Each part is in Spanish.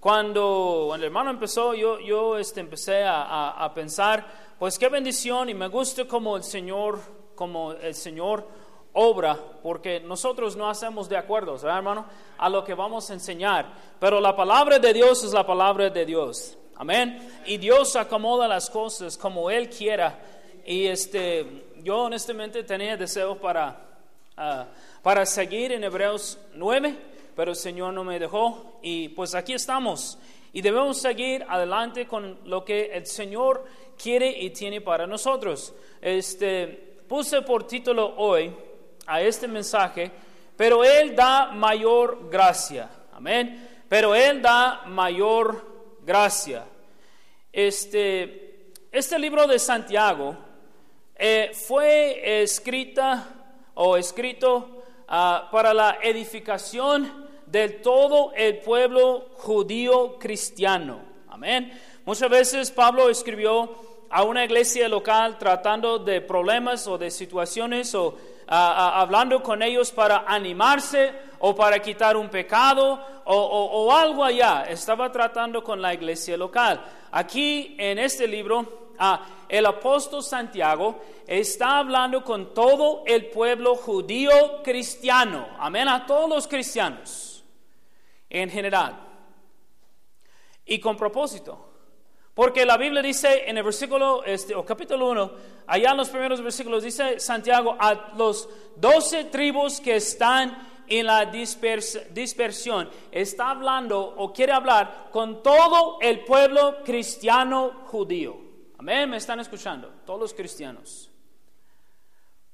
Cuando el hermano empezó, yo, yo este, empecé a, a, pensar, pues qué bendición y me gusta como el Señor, como el Señor obra, porque nosotros no hacemos de acuerdo, ¿verdad, hermano? A lo que vamos a enseñar. Pero la palabra de Dios es la palabra de Dios. Amén. Y Dios acomoda las cosas como Él quiera. Y este, yo honestamente tenía deseo para, ah, para seguir en Hebreos 9, pero el Señor no me dejó. Y pues aquí estamos. Y debemos seguir adelante con lo que el Señor quiere y tiene para nosotros. Este, puse por título hoy a este mensaje, pero Él da mayor gracia. Amén. Pero Él da mayor gracia. Este, este libro de Santiago eh, fue escrita o escrito ah, para la edificación de todo el pueblo judío cristiano. Amén. Muchas veces Pablo escribió a una iglesia local tratando de problemas o de situaciones o hablando con ellos para animarse o para quitar un pecado o, algo allá. Estaba tratando con la iglesia local. Aquí en este libro, el apóstol Santiago está hablando con todo el pueblo judío cristiano. Amén, a todos los cristianos en general. Y con propósito. Porque la Biblia dice en el versículo, este, o capítulo 1, allá en los primeros versículos, dice Santiago, a los doce tribus que están en la dispersión, está hablando o quiere hablar con todo el pueblo cristiano judío. Amén, me están escuchando, todos los cristianos.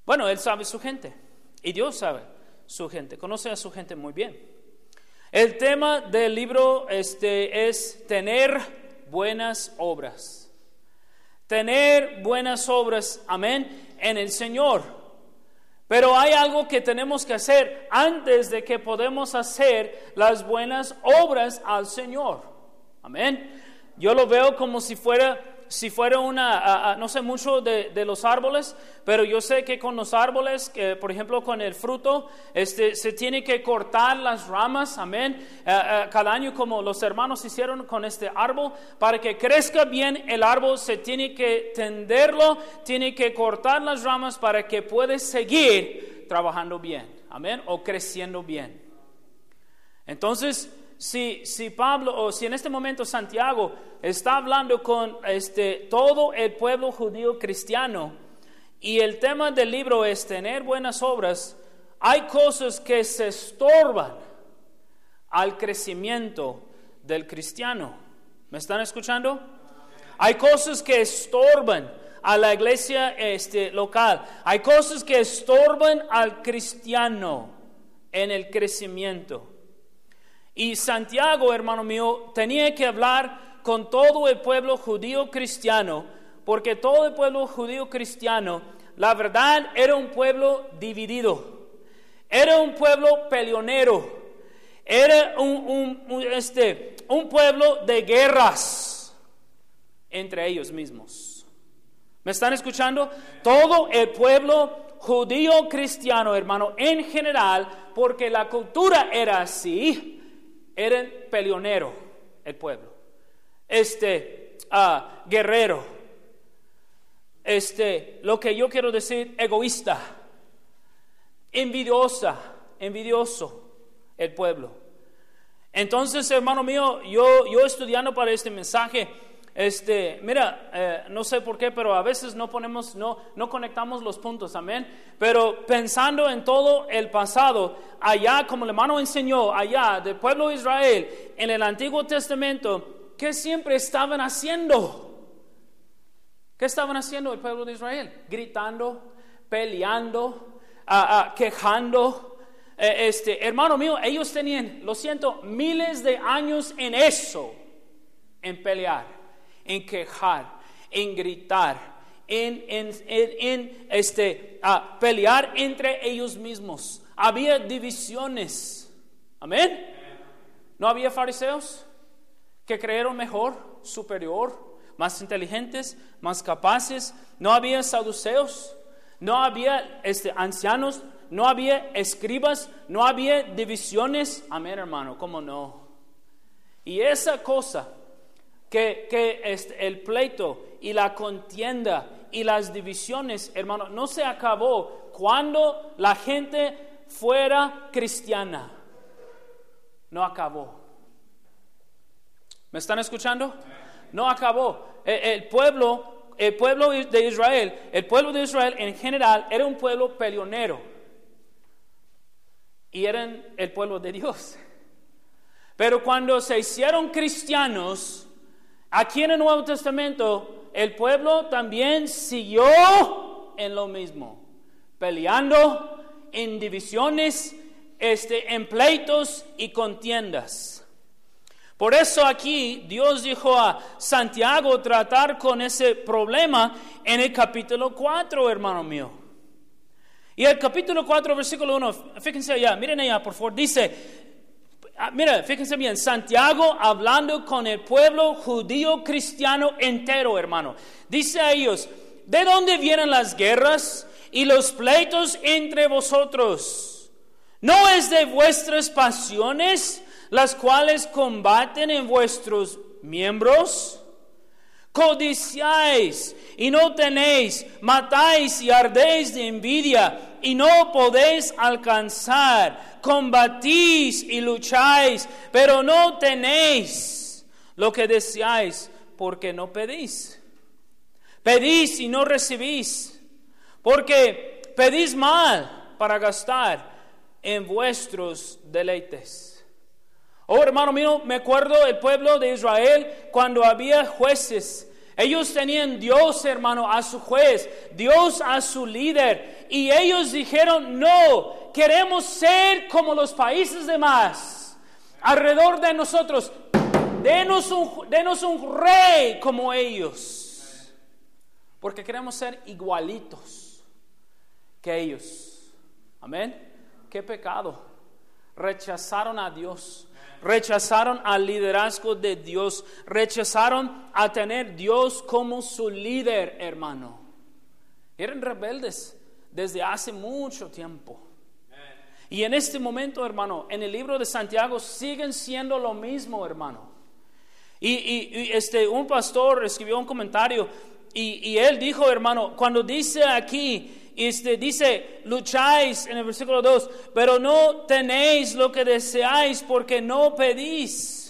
Bueno, Él sabe su gente y Dios sabe su gente, conoce a su gente muy bien. El tema del libro este, es tener buenas obras. Tener buenas obras, amén, en el Señor. Pero hay algo que tenemos que hacer antes de que podemos hacer las buenas obras al Señor. Amén. Yo lo veo como si fuera si fuera una, no sé mucho de, los árboles, pero yo sé que con los árboles, por ejemplo con el fruto, este, se tiene que cortar las ramas, amén, cada año como los hermanos hicieron con este árbol, para que crezca bien el árbol se tiene que tenderlo, tiene que cortar las ramas para que pueda seguir trabajando bien, amén, o creciendo bien. Entonces, si, si Pablo o si en este momento Santiago está hablando con este, todo el pueblo judío cristiano y el tema del libro es tener buenas obras, hay cosas que se estorban al crecimiento del cristiano. ¿Me están escuchando? Hay cosas que estorban a la iglesia este, local. Hay cosas que estorban al cristiano en el crecimiento. Y Santiago, hermano mío, tenía que hablar con todo el pueblo judío cristiano, porque todo el pueblo judío cristiano, la verdad, era un pueblo dividido, era un pueblo peleonero, era un, este, un pueblo de guerras entre ellos mismos. ¿Me están escuchando? Todo el pueblo judío cristiano, hermano, en general, porque la cultura era así, eran peleonero el pueblo, este ah, guerrero, este, lo que yo quiero decir, egoísta, envidiosa, envidioso el pueblo. Entonces, hermano mío, yo, yo estudiando para este mensaje, este, mira, eh, no sé por qué, pero a veces no ponemos, no, no conectamos los puntos, amén. Pero pensando en todo el pasado, allá, como el hermano enseñó, allá del pueblo de Israel, en el Antiguo Testamento, ¿qué siempre estaban haciendo? ¿Qué estaban haciendo el pueblo de Israel? Gritando, peleando, ah, ah, quejando. Eh, este, hermano mío, ellos tenían, lo siento, miles de años en eso, en pelear en quejar, en gritar, en, en, este, a pelear entre ellos mismos. Había divisiones. Amén. ¿No había fariseos que creyeron mejor, superior, más inteligentes, más capaces? ¿No había saduceos? ¿No había este, ancianos? ¿No había escribas? ¿No había divisiones? Amén, hermano, ¿cómo no? Y esa cosa, que, que este, el pleito y la contienda y las divisiones, hermano, no se acabó cuando la gente fuera cristiana. No acabó. ¿Me están escuchando? No acabó. El, pueblo, el pueblo de Israel, el pueblo de Israel en general era un pueblo peleonero. Y eran el pueblo de Dios. Pero cuando se hicieron cristianos, aquí en el Nuevo Testamento, el pueblo también siguió en lo mismo, peleando en divisiones, este, en pleitos y contiendas. Por eso aquí Dios dijo a Santiago tratar con ese problema en el capítulo 4, hermano mío. Y el capítulo 4, versículo 1, fíjense allá, miren allá, por favor, dice, mira, fíjense bien, Santiago hablando con el pueblo judío cristiano entero, hermano. Dice a ellos, ¿de dónde vienen las guerras y los pleitos entre vosotros? ¿No es de vuestras pasiones las cuales combaten en vuestros miembros? Codiciáis y no tenéis, matáis y ardéis de envidia y no podéis alcanzar combatís y lucháis, pero no tenéis lo que deseáis porque no pedís. Pedís y no recibís, porque pedís mal para gastar en vuestros deleites. Oh, hermano mío, me acuerdo el pueblo de Israel cuando había jueces. Ellos tenían Dios, hermano, a su juez, Dios a su líder. Y ellos dijeron, no, queremos ser como los países demás alrededor de nosotros. Denos un, denos un rey como ellos. Porque queremos ser igualitos que ellos. Amén. Qué pecado. Rechazaron a Dios. Rechazaron al liderazgo de Dios. Rechazaron a tener Dios como su líder, hermano. Eran rebeldes desde hace mucho tiempo. Y en este momento, hermano, en el libro de Santiago siguen siendo lo mismo, hermano. Y, este, un pastor escribió un comentario y, él dijo, hermano, cuando dice aquí, este, dice, lucháis en el versículo 2, pero no tenéis lo que deseáis porque no pedís.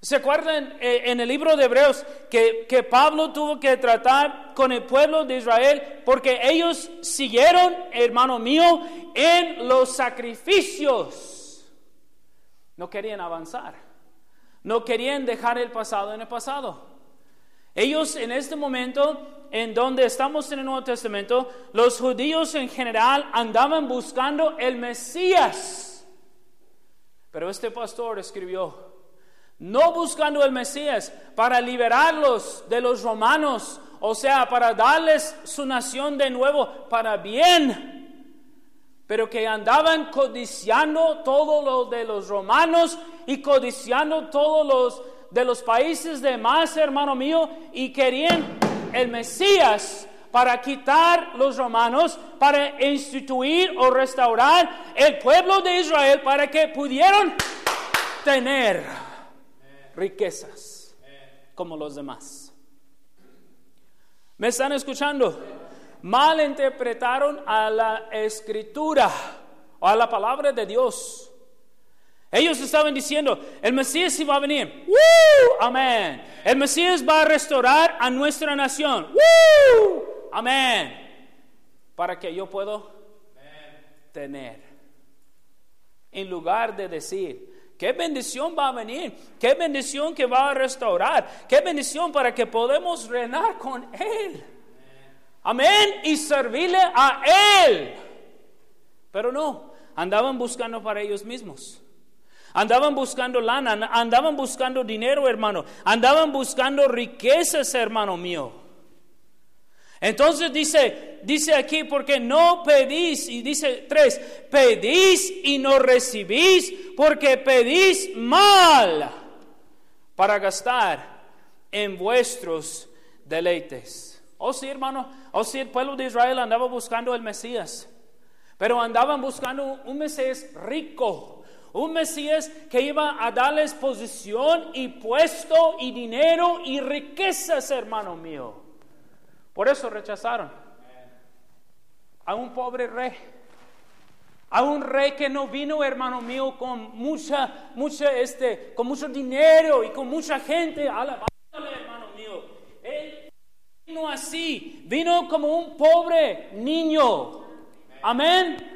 ¿Se acuerdan eh, en el libro de Hebreos que, que, Pablo tuvo que tratar con el pueblo de Israel porque ellos siguieron, hermano mío, en los sacrificios? No querían avanzar, no querían dejar el pasado en el pasado. Ellos en este momento, en donde estamos en el Nuevo Testamento, los judíos en general andaban buscando el Mesías. Pero este pastor escribió, no buscando el Mesías para liberarlos de los romanos, o sea, para darles su nación de nuevo para bien, pero que andaban codiciando todo lo de los romanos y codiciando todos los de los países demás, hermano mío, y querían el Mesías para quitar los romanos, para instituir o restaurar el pueblo de Israel para que pudieran tener riquezas como los demás. ¿Me están escuchando? Malinterpretaron a la escritura o a la palabra de Dios. Ellos estaban diciendo, el Mesías sí va a venir. ¡Woo! Amén. El Mesías va a restaurar a nuestra nación. ¡Woo! Amén. Para que yo puedo tener. En lugar de decir, Qué bendición va a venir, qué bendición que va a restaurar, qué bendición para que podamos reinar con Él. Amén. Y servirle a Él. Pero no, andaban buscando para ellos mismos. Andaban buscando lana, andaban buscando dinero, hermano. Andaban buscando riquezas, hermano mío. Entonces dice, dice aquí, porque no pedís, y dice tres, pedís y no recibís, porque pedís mal para gastar en vuestros deleites. Oh sí, hermano, oh sí, el pueblo de Israel andaba buscando el Mesías, pero andaban buscando un Mesías rico, Un Mesías que iba a darles posición y puesto y dinero y riquezas, hermano mío. Por eso rechazaron a un pobre rey. A un rey que no vino, hermano mío, con mucha, mucha, este, con mucho dinero y con mucha gente. Alabándole, hermano mío. Él vino así, vino como un pobre niño. Amén.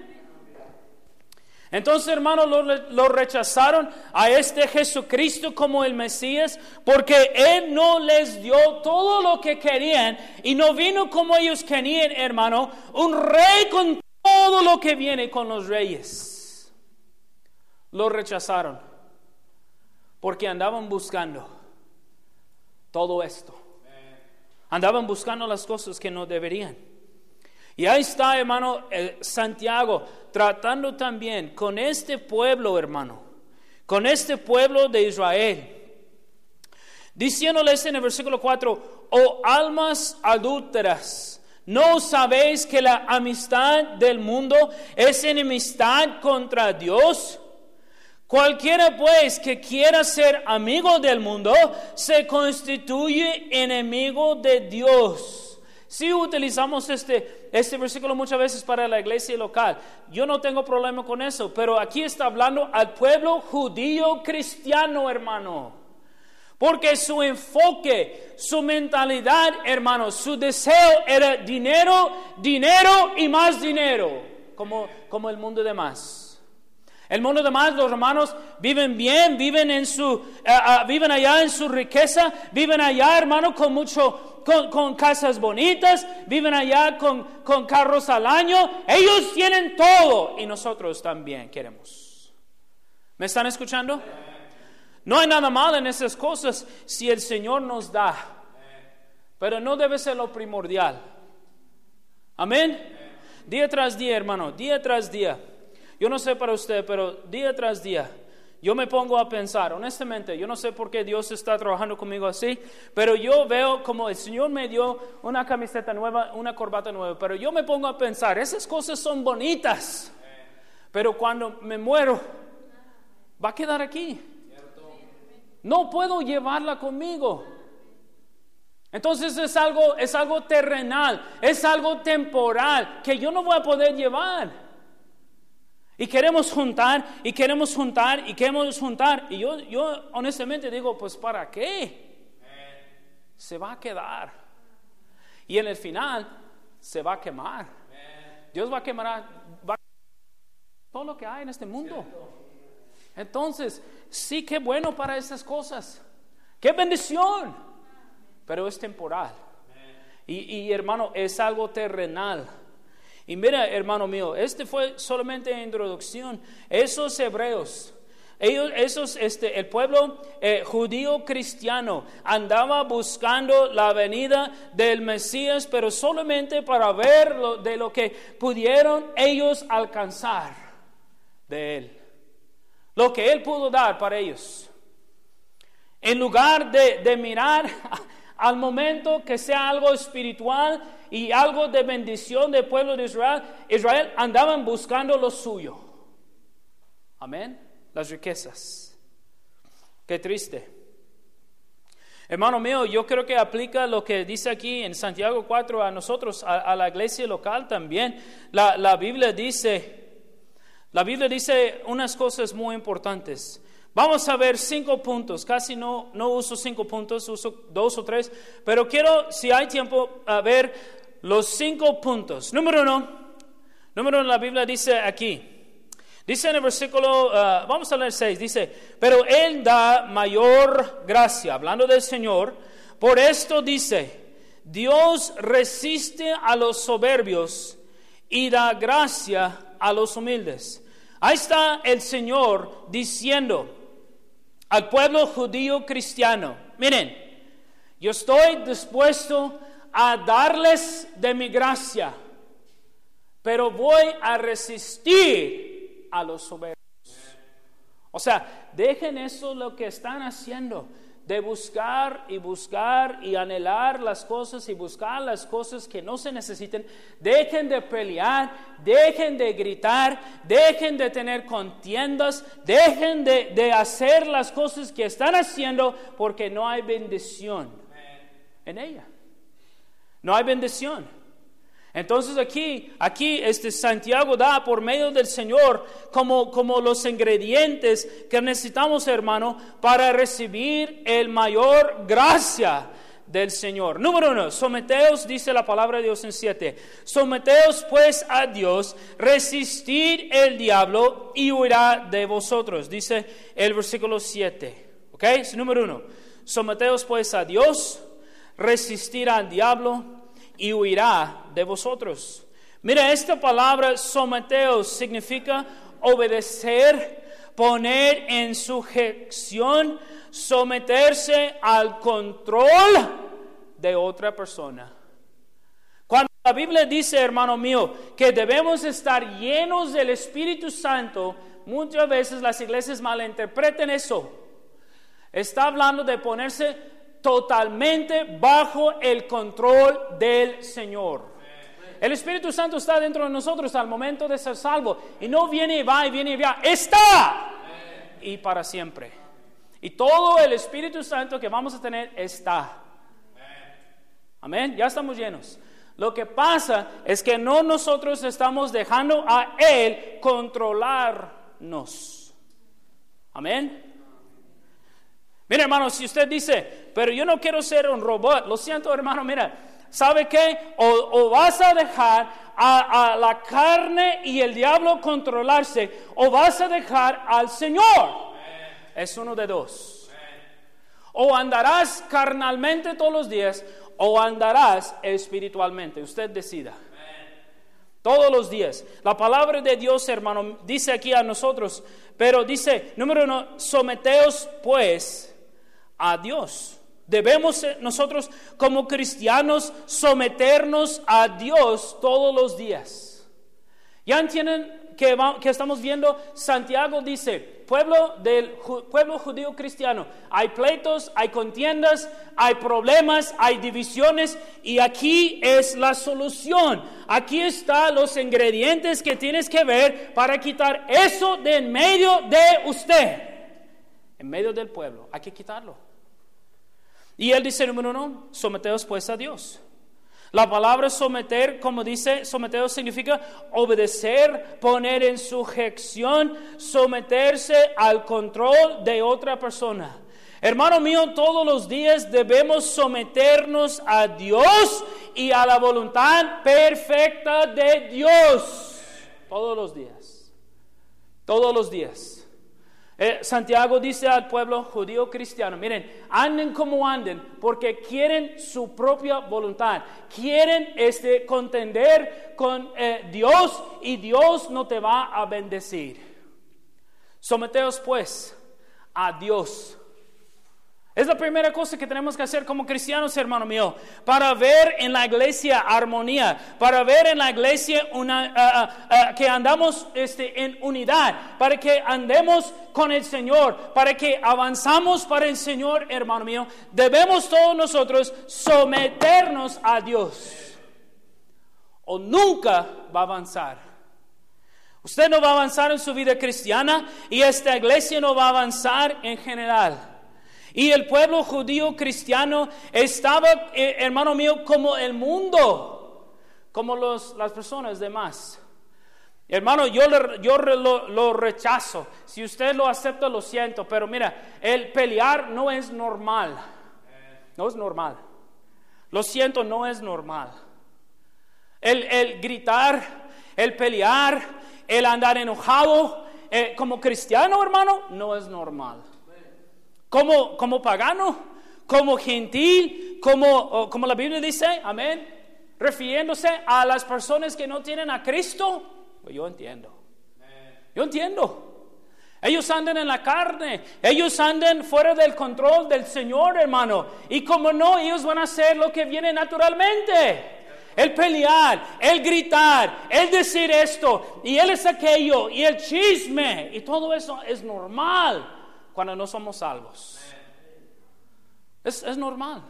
Entonces, hermanos, lo, rechazaron a este Jesucristo como el Mesías porque Él no les dio todo lo que querían y no vino como ellos querían, hermano, un rey con todo lo que viene con los reyes. Lo rechazaron porque andaban buscando todo esto. Andaban buscando las cosas que no deberían. Y ahí está, hermano, Santiago tratando también con este pueblo, hermano, con este pueblo de Israel. Diciéndoles en el versículo 4, oh almas adúlteras, ¿no sabéis que la amistad del mundo es enemistad contra Dios? Cualquiera pues que quiera ser amigo del mundo se constituye enemigo de Dios. Si utilizamos este, este versículo muchas veces para la iglesia local. Yo no tengo problema con eso, pero aquí está hablando al pueblo judío cristiano, hermano. Porque su enfoque, su mentalidad, hermano, su deseo era dinero, dinero y más dinero, como, como el mundo de más. El mundo de más, los hermanos viven bien, viven, en su, eh, ah, viven allá en su riqueza, viven allá, hermano, con mucho, con, casas bonitas, viven allá con, con carros al año. Ellos tienen todo y nosotros también queremos. ¿Me están escuchando? No hay nada malo en esas cosas si el Señor nos da, pero no debe ser lo primordial. Amén. Día tras día, hermano, día tras día. Yo no sé para usted, pero día tras día yo me pongo a pensar, honestamente, yo no sé por qué Dios está trabajando conmigo así, pero yo veo como el Señor me dio una camiseta nueva, una corbata nueva, pero yo me pongo a pensar, esas cosas son bonitas, pero cuando me muero, va a quedar aquí. No puedo llevarla conmigo. Entonces es algo, es algo terrenal, es algo temporal que yo no voy a poder llevar. Y queremos juntar, y queremos juntar, y queremos juntar. Y yo, yo honestamente digo, pues ¿para qué? Se va a quedar. Y en el final se va a quemar. Dios va a quemar todo lo que hay en este mundo. Entonces, sí que bueno para esas cosas. Qué bendición. Pero es temporal. Y, y hermano, es algo terrenal. Y mira, hermano mío, este fue solamente introducción. Esos hebreos, ellos, esos, este, el pueblo eh, judío cristiano andaba buscando la venida del Mesías, pero solamente para ver de lo que pudieron ellos alcanzar de él. Lo que él pudo dar para ellos. En lugar de, de mirar al momento que sea algo espiritual y algo de bendición del pueblo de Israel, Israel andaban buscando lo suyo. Amén. Las riquezas. Qué triste. Hermano mío, yo creo que aplica lo que dice aquí en Santiago 4 a nosotros, a, la iglesia local también. La, la Biblia dice, la Biblia dice unas cosas muy importantes. Vamos a ver cinco puntos, casi no, no uso cinco puntos, uso dos o tres, pero quiero, si hay tiempo, a ver los cinco puntos. Número uno, número uno, la Biblia dice aquí, dice en el versículo, ah, vamos a leer seis, dice, pero Él da mayor gracia, hablando del Señor, por esto dice, Dios resiste a los soberbios y da gracia a los humildes. Ahí está el Señor diciendo, al pueblo judío cristiano, miren, yo estoy dispuesto a darles de mi gracia, pero voy a resistir a los soberbios. O sea, dejen eso lo que están haciendo. de buscar y buscar y anhelar las cosas y buscar las cosas que no se necesiten. Dejen de pelear, dejen de gritar, dejen de tener contiendas, dejen de, de hacer las cosas que están haciendo porque no hay bendición en ella. No hay bendición. Entonces aquí, aquí este Santiago da por medio del Señor como, como los ingredientes que necesitamos, hermano, para recibir el mayor gracia del Señor. Número uno, someteos, dice la palabra de Dios en siete. Someteos pues a Dios, resistir el diablo y huirá de vosotros, dice el versículo 7. ¿Ok? Es número uno. Someteos pues a Dios, resistir al diablo y huirá de vosotros. Mira, esta palabra someteos significa obedecer, poner en sujeción, someterse al control de otra persona. Cuando la Biblia dice, hermano mío, que debemos estar llenos del Espíritu Santo, muchas veces las iglesias malinterpreten eso. Está hablando de ponerse totalmente bajo el control del Señor. El Espíritu Santo está dentro de nosotros al momento de ser salvo y no viene y va y viene y va, está y para siempre. Y todo el Espíritu Santo que vamos a tener está. Amén, ya estamos llenos. Lo que pasa es que no nosotros estamos dejando a Él controlarnos. Amén. Mira, hermano, si usted dice, pero yo no quiero ser un robot, lo siento, hermano, mira, ¿sabe qué? O, vas a dejar a, la carne y el diablo controlarse, o vas a dejar al Señor. Es uno de dos. O andarás carnalmente todos los días, o andarás espiritualmente. Usted decida. Todos los días. La palabra de Dios, hermano, dice aquí a nosotros, pero dice, número uno, someteos pues a Dios. Debemos eh, nosotros como cristianos someternos a Dios todos los días. Ya entienden que, que estamos viendo, Santiago dice, pueblo del pueblo judío cristiano, hay pleitos, hay contiendas, hay problemas, hay divisiones y aquí es la solución. Aquí están los ingredientes que tienes que ver para quitar eso de en medio de usted, en medio del pueblo. Hay que quitarlo. Y él dice, número uno, someteos pues a Dios. La palabra someter, como dice, someteos significa obedecer, poner en sujeción, someterse al control de otra persona. Hermano mío, todos los días debemos someternos a Dios y a la voluntad perfecta de Dios. Todos los días. Todos los días. Eh, Santiago dice al pueblo judío cristiano, miren, anden como anden, porque quieren su propia voluntad, quieren este, contender con eh, Dios y Dios no te va a bendecir. Someteos pues a Dios es la primera cosa que tenemos que hacer como cristianos, hermano mío, para ver en la iglesia armonía, para ver en la iglesia una, ah, ah, ah, que andamos este, en unidad, para que andemos con el Señor, para que avanzamos para el Señor, hermano mío. Debemos todos nosotros someternos a Dios o nunca va a avanzar. Usted no va a avanzar en su vida cristiana y esta iglesia no va a avanzar en general. Y el pueblo judío cristiano estaba, eh, hermano mío, como el mundo, como los, las personas demás. Hermano, yo, yo lo, lo, rechazo. Si usted lo acepta, lo siento. Pero mira, el pelear no es normal. No es normal. Lo siento, no es normal. El, el gritar, el pelear, el andar enojado, eh, como cristiano, hermano, no es normal como, como pagano, como gentil, como, como la Biblia dice, amén, refiriéndose a las personas que no tienen a Cristo, pues yo entiendo. Yo entiendo. Ellos andan en la carne, ellos andan fuera del control del Señor, hermano. Y como no, ellos van a hacer lo que viene naturalmente. El pelear, el gritar, el decir esto, y él es aquello, y el chisme, y todo eso es normal cuando no somos salvos. Es, es normal.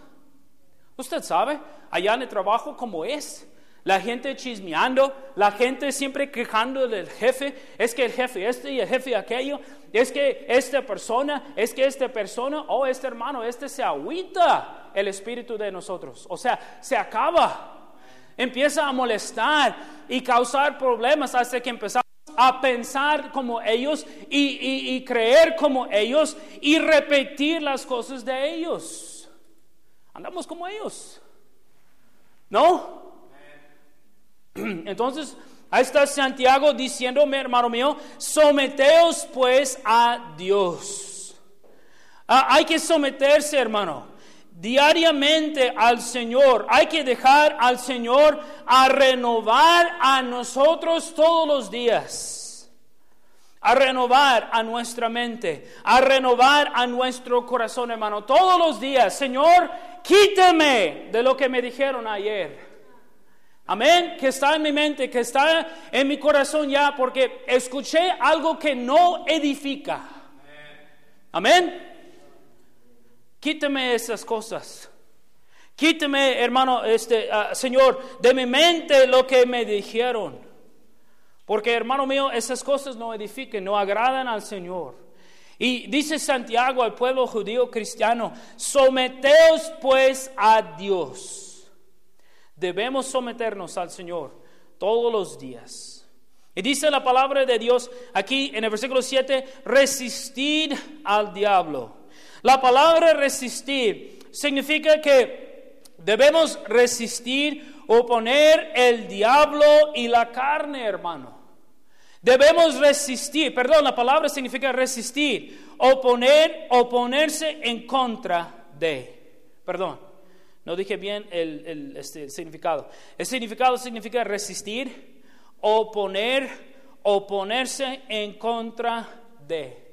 Usted sabe, allá en el trabajo como es. La gente chismeando, la gente siempre quejando del jefe, es que el jefe este y el jefe aquello, es que esta persona, es que esta persona, oh, este hermano, este se agüita el espíritu de nosotros. O sea, se acaba, empieza a molestar y causar problemas hasta que empezamos a pensar como ellos y, creer como ellos y repetir las cosas de ellos. Andamos como ellos. ¿No? Entonces, ahí está Santiago diciéndome, hermano mío, someteos pues a Dios. Ah, hay que someterse, hermano, diariamente al Señor. Hay que dejar al Señor a renovar a nosotros todos los días a renovar a nuestra mente, a renovar a nuestro corazón, hermano. Todos los días, Señor, quíteme de lo que me dijeron ayer. Amén, que está en mi mente, que está en mi corazón ya, porque escuché algo que no edifica. Amén. Quíteme esas cosas. Quíteme, hermano, este, ah, Señor, de mi mente lo que me dijeron. Porque, hermano mío, esas cosas no edifican, no agradan al Señor. Y dice Santiago al pueblo judío cristiano, someteos pues a Dios debemos someternos al Señor todos los días. Y dice la palabra de Dios aquí en el versículo 7, resistir al diablo. La palabra resistir significa que debemos resistir, oponer el diablo y la carne, hermano. Debemos resistir, perdón, la palabra significa resistir, oponer, oponerse en contra de, perdón. No dije bien el, este, significado. El significado significa resistir, oponer, oponerse en contra de.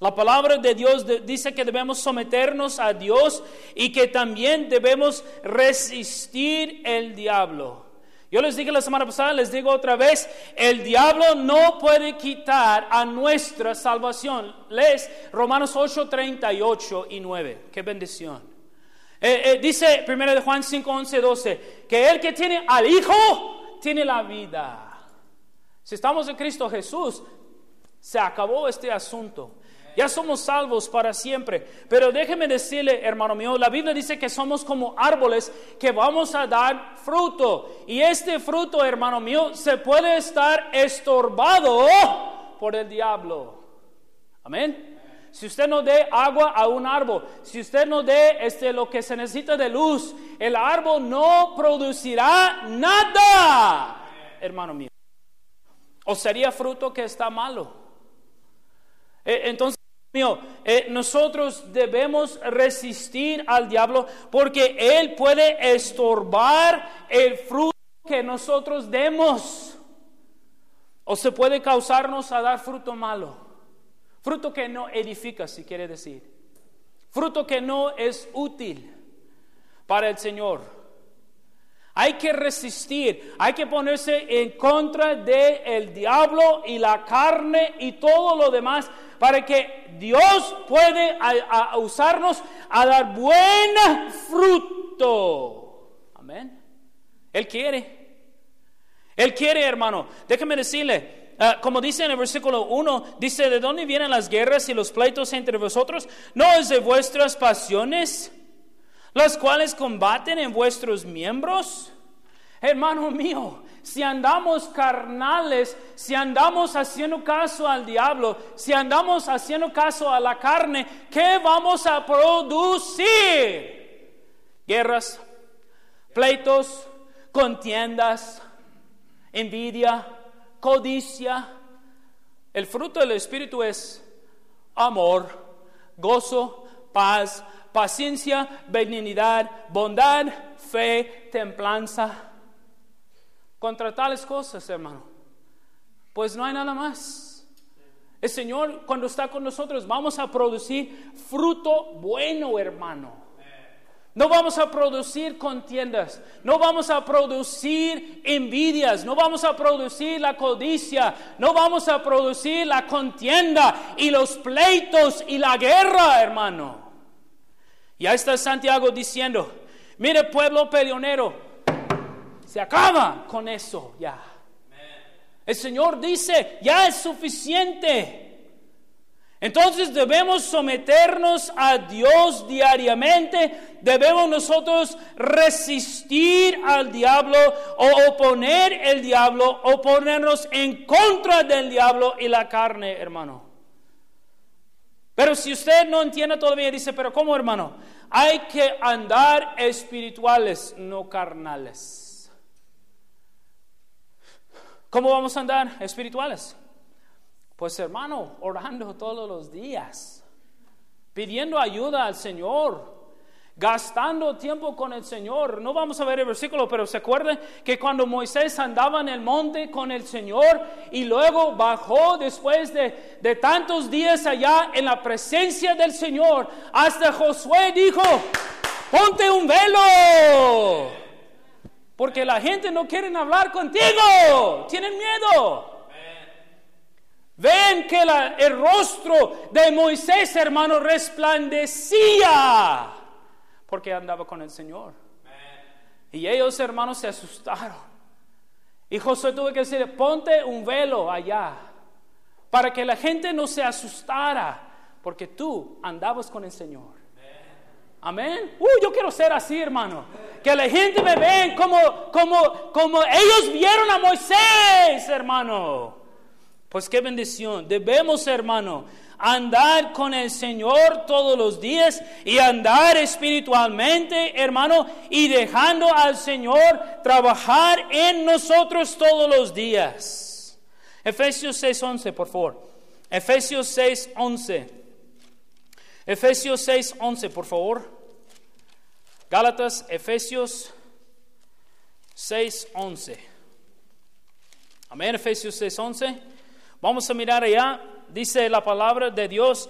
La palabra de Dios dice que debemos someternos a Dios y que también debemos resistir el diablo. Yo les dije la semana pasada, les digo otra vez, el diablo no puede quitar a nuestra salvación. Les Romanos 8, 38 y 9. Qué bendición. Eh, eh, dice 1 de Juan 5, 11, 12, que el que tiene al Hijo tiene la vida. Si estamos en Cristo Jesús, se acabó este asunto. Ya somos salvos para siempre. Pero déjeme decirle, hermano mío, la Biblia dice que somos como árboles que vamos a dar fruto. Y este fruto, hermano mío, se puede estar estorbado por el diablo. Amén si usted no dé agua a un árbol, si usted no dé este, lo que se necesita de luz, el árbol no producirá nada, hermano mío. O sería fruto que está malo. Eh, entonces, mío, eh, nosotros debemos resistir al diablo porque él puede estorbar el fruto que nosotros demos. O se puede causarnos a dar fruto malo. Fruto que no edifica, si quiere decir. Fruto que no es útil para el Señor. Hay que resistir, hay que ponerse en contra del el diablo y la carne y todo lo demás para que Dios puede usarnos a dar buen fruto. Amén. Él quiere. Él quiere, hermano. Déjeme decirle, Ah, como dice en el versículo 1, dice, ¿de dónde vienen las guerras y los pleitos entre vosotros? ¿No es de vuestras pasiones, las cuales combaten en vuestros miembros? Hermano mío, si andamos carnales, si andamos haciendo caso al diablo, si andamos haciendo caso a la carne, ¿qué vamos a producir? Guerras, pleitos, contiendas, envidia, codicia. El fruto del Espíritu es amor, gozo, paz, paciencia, benignidad, bondad, fe, templanza. Contra tales cosas, hermano, pues no hay nada más. El Señor, cuando está con nosotros, vamos a producir fruto bueno, hermano. No vamos a producir contiendas, no vamos a producir envidias, no vamos a producir la codicia, no vamos a producir la contienda y los pleitos y la guerra, hermano. Y ahí está Santiago diciendo, mire pueblo peleonero, se acaba con eso ya. El Señor dice, ya es suficiente. Entonces debemos someternos a Dios diariamente, debemos nosotros resistir al diablo o oponer el diablo, o ponernos en contra del diablo y la carne, hermano. Pero si usted no entiende todavía, dice, pero ¿cómo hermano? Hay que andar espirituales, no carnales. ¿Cómo vamos a andar espirituales? Pues hermano, orando todos los días, pidiendo ayuda al Señor, gastando tiempo con el Señor. No vamos a ver el versículo, pero se acuerdan que cuando Moisés andaba en el monte con el Señor y luego bajó después de, de tantos días allá en la presencia del Señor, hasta Josué dijo, ponte un velo, porque la gente no quiere hablar contigo, tienen miedo. Ven que el rostro de Moisés, hermano, resplandecía porque andaba con el Señor. Y ellos, hermanos, se asustaron. Y Josué tuvo que decir, ponte un velo allá, para que la gente no se asustara, porque tú andabas con el Señor. Amén. Uh, yo quiero ser así, hermano. Que la gente me vea como, como, como ellos vieron a Moisés, hermano. Pues qué bendición. Debemos, hermano, andar con el Señor todos los días y andar espiritualmente, hermano, y dejando al Señor trabajar en nosotros todos los días. Efesios 6:11, por favor. Efesios 6:11. Efesios 6:11, por favor. Gálatas, Efesios 6:11. Amén, Efesios 6:11. Vamos a mirar allá, dice la palabra de Dios.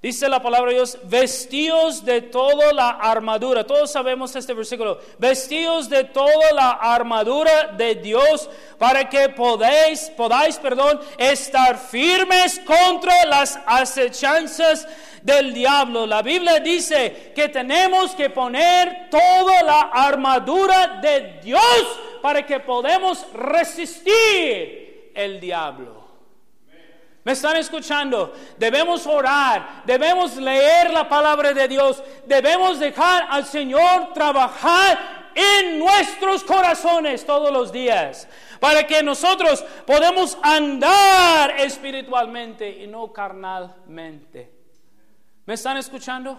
Dice la palabra de Dios, vestidos de toda la armadura. Todos sabemos este versículo. Vestidos de toda la armadura de Dios para que podáis, podáis, perdón, estar firmes contra las acechanzas del diablo. La Biblia dice que tenemos que poner toda la armadura de Dios para que podamos resistir el diablo. ¿Me están escuchando? Debemos orar, debemos leer la palabra de Dios, debemos dejar al Señor trabajar en nuestros corazones todos los días, para que nosotros podamos andar espiritualmente y no carnalmente. ¿Me están escuchando?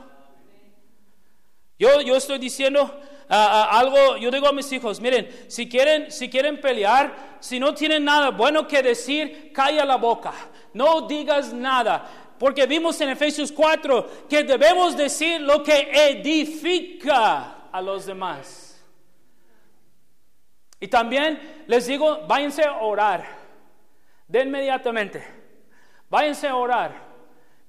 Yo, yo estoy diciendo algo, yo digo a mis hijos, miren, si quieren, si quieren pelear, si no tienen nada bueno que decir, calla la boca no digas nada. Porque vimos en Efesios 4 que debemos decir lo que edifica a los demás. Y también les digo, váyanse a orar. De inmediatamente. Váyanse a orar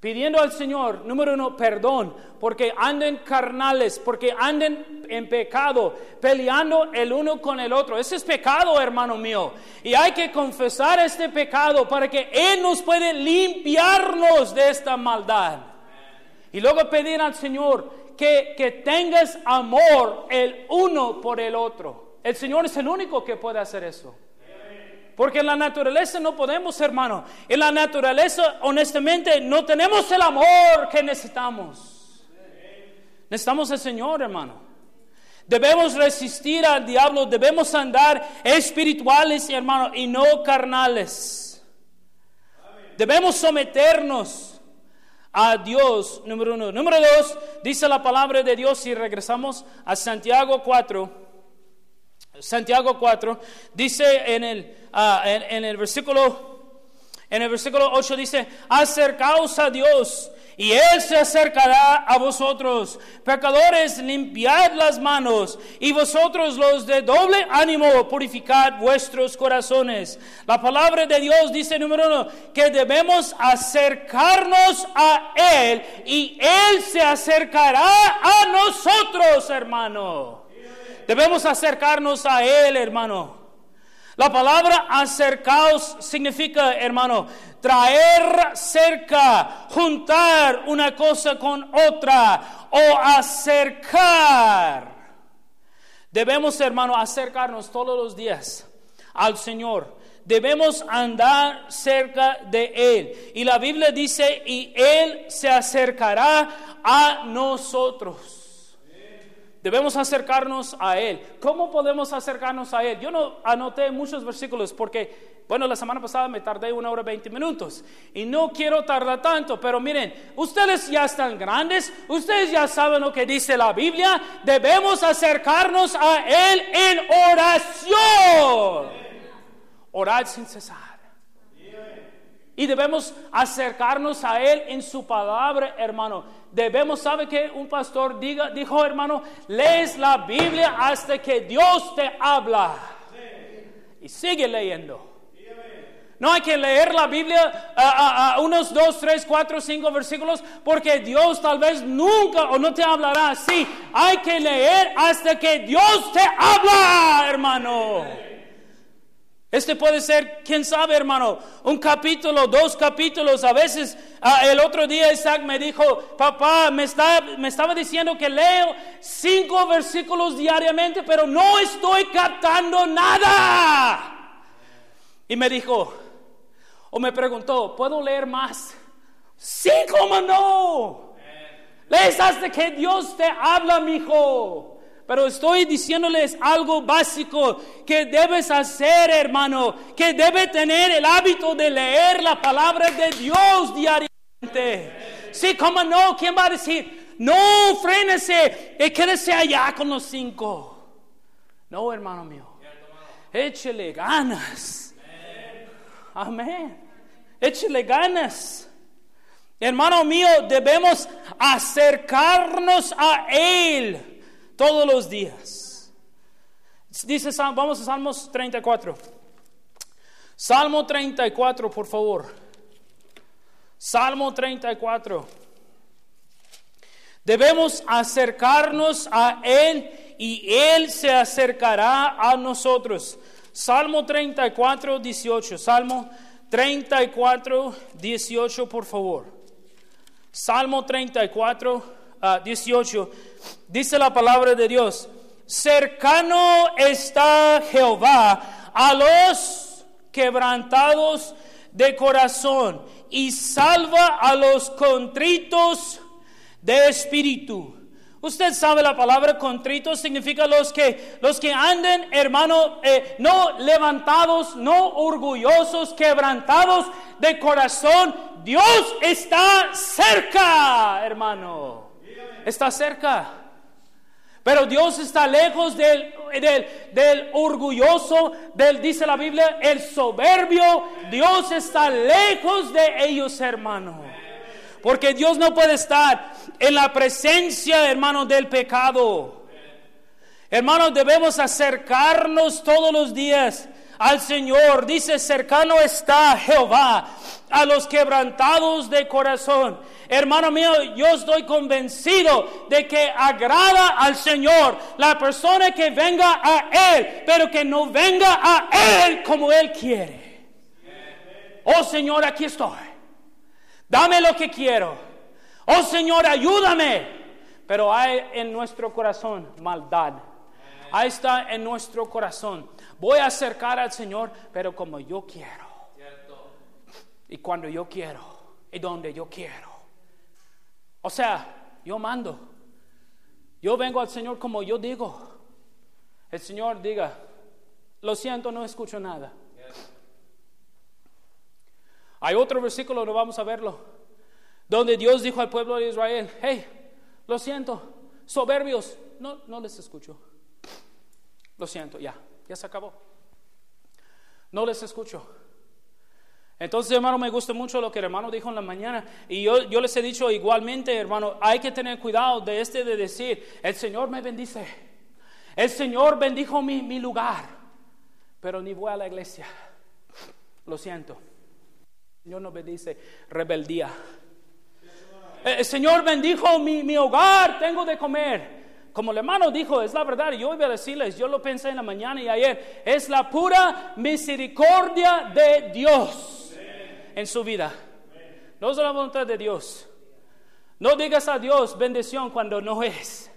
pidiendo al Señor, número uno, perdón, porque anden carnales, porque anden en pecado, peleando el uno con el otro. Ese es pecado, hermano mío. Y hay que confesar este pecado para que Él nos puede limpiarnos de esta maldad. Y luego pedir al Señor que, que tengas amor el uno por el otro. El Señor es el único que puede hacer eso. Porque en la naturaleza no podemos, hermano. En la naturaleza, honestamente, no tenemos el amor que necesitamos. Necesitamos al Señor, hermano. Debemos resistir al diablo, debemos andar espirituales, hermano, y no carnales. Debemos someternos a Dios, número uno. Número dos, dice la palabra de Dios, y regresamos a Santiago 4. Santiago 4, dice en el, ah, en, el versículo en el versículo 8 dice, acercaos a Dios y Él se acercará a vosotros. Pecadores, limpiad las manos y vosotros los de doble ánimo, purificad vuestros corazones. La palabra de Dios dice, número uno, que debemos acercarnos a Él y Él se acercará a nosotros, hermano. Debemos acercarnos a Él, hermano. La palabra acercaos significa, hermano, traer cerca, juntar una cosa con otra o acercar. Debemos, hermano, acercarnos todos los días al Señor. Debemos andar cerca de Él. Y la Biblia dice, y Él se acercará a nosotros. Debemos acercarnos a Él. ¿Cómo podemos acercarnos a Él? Yo no anoté muchos versículos porque, bueno, la semana pasada me tardé una hora veinte minutos y no quiero tardar tanto, pero miren, ustedes ya están grandes, ustedes ya saben lo que dice la Biblia, debemos acercarnos a Él en oración. Orar sin cesar. Y debemos acercarnos a Él en su palabra, hermano. Debemos, ¿sabe que un pastor diga, dijo, hermano? Lees la Biblia hasta que Dios te habla. Y sigue leyendo. No hay que leer la Biblia a, unos dos, tres, cuatro, cinco versículos porque Dios tal vez nunca o no te hablará así. Hay que leer hasta que Dios te habla, hermano. Este puede ser, quién sabe, hermano, un capítulo, dos capítulos. A veces, ah, el otro día Isaac me dijo, papá, me, está, me estaba diciendo que leo cinco versículos diariamente, pero no estoy captando nada. Y me dijo, o me preguntó, ¿puedo leer más? Sí, cómo no. Lees hasta que Dios te habla, mi hijo. Pero estoy diciéndoles algo básico que debes hacer, hermano, que debe tener el hábito de leer la palabra de Dios diariamente. Sí, cómo no, ¿quién va a decir? No, frénese y quédese allá con los cinco. No, hermano mío. Échele ganas. Amén. Échele ganas. Hermano mío, debemos acercarnos a Él todos los días. Dice, vamos a Salmos 34. Salmo 34, por favor. Salmo 34. Debemos acercarnos a Él y Él se acercará a nosotros. Salmo 34, 18. Salmo 34, 18, por favor. Salmo 34, 18, dice la palabra de Dios, cercano está Jehová a los quebrantados de corazón y salva a los contritos de espíritu. Usted sabe la palabra contrito significa los que los que anden, hermano, eh, no levantados, no orgullosos, quebrantados de corazón. Dios está cerca, hermano está cerca. Pero Dios está lejos del, del, orgulloso, del, dice la Biblia, el soberbio. Dios está lejos de ellos, hermano. Porque Dios no puede estar en la presencia, hermano, del pecado. Hermanos, debemos acercarnos todos los días al Señor. Dice, cercano está Jehová a los quebrantados de corazón. Hermano mío, yo estoy convencido de que agrada al Señor la persona que venga a Él, pero que no venga a Él como Él quiere. Oh Señor, aquí estoy. Dame lo que quiero. Oh Señor, ayúdame. Pero hay en nuestro corazón maldad. Ahí está en nuestro corazón. Voy a acercar al Señor, pero como yo quiero y cuando yo quiero y donde yo quiero. O sea, yo mando. Yo vengo al Señor como yo digo. El Señor diga, lo siento, no escucho nada. Hay otro versículo, no vamos a verlo, donde Dios dijo al pueblo de Israel, hey, lo siento, soberbios, no, no les escucho. Lo siento, ya, ya se acabó. No les escucho. Entonces, hermano, me gusta mucho lo que el hermano dijo en la mañana. Y yo, yo les he dicho igualmente, hermano, hay que tener cuidado de este de decir, el Señor me bendice. El Señor bendijo mi, mi lugar. Pero ni voy a la iglesia. Lo siento. El Señor no bendice rebeldía. El Señor bendijo mi, mi hogar, tengo de comer. Como el hermano dijo, es la verdad, yo iba a decirles, yo lo pensé en la mañana y ayer, es la pura misericordia de Dios en su vida. No es la voluntad de Dios. No digas a Dios bendición cuando no es.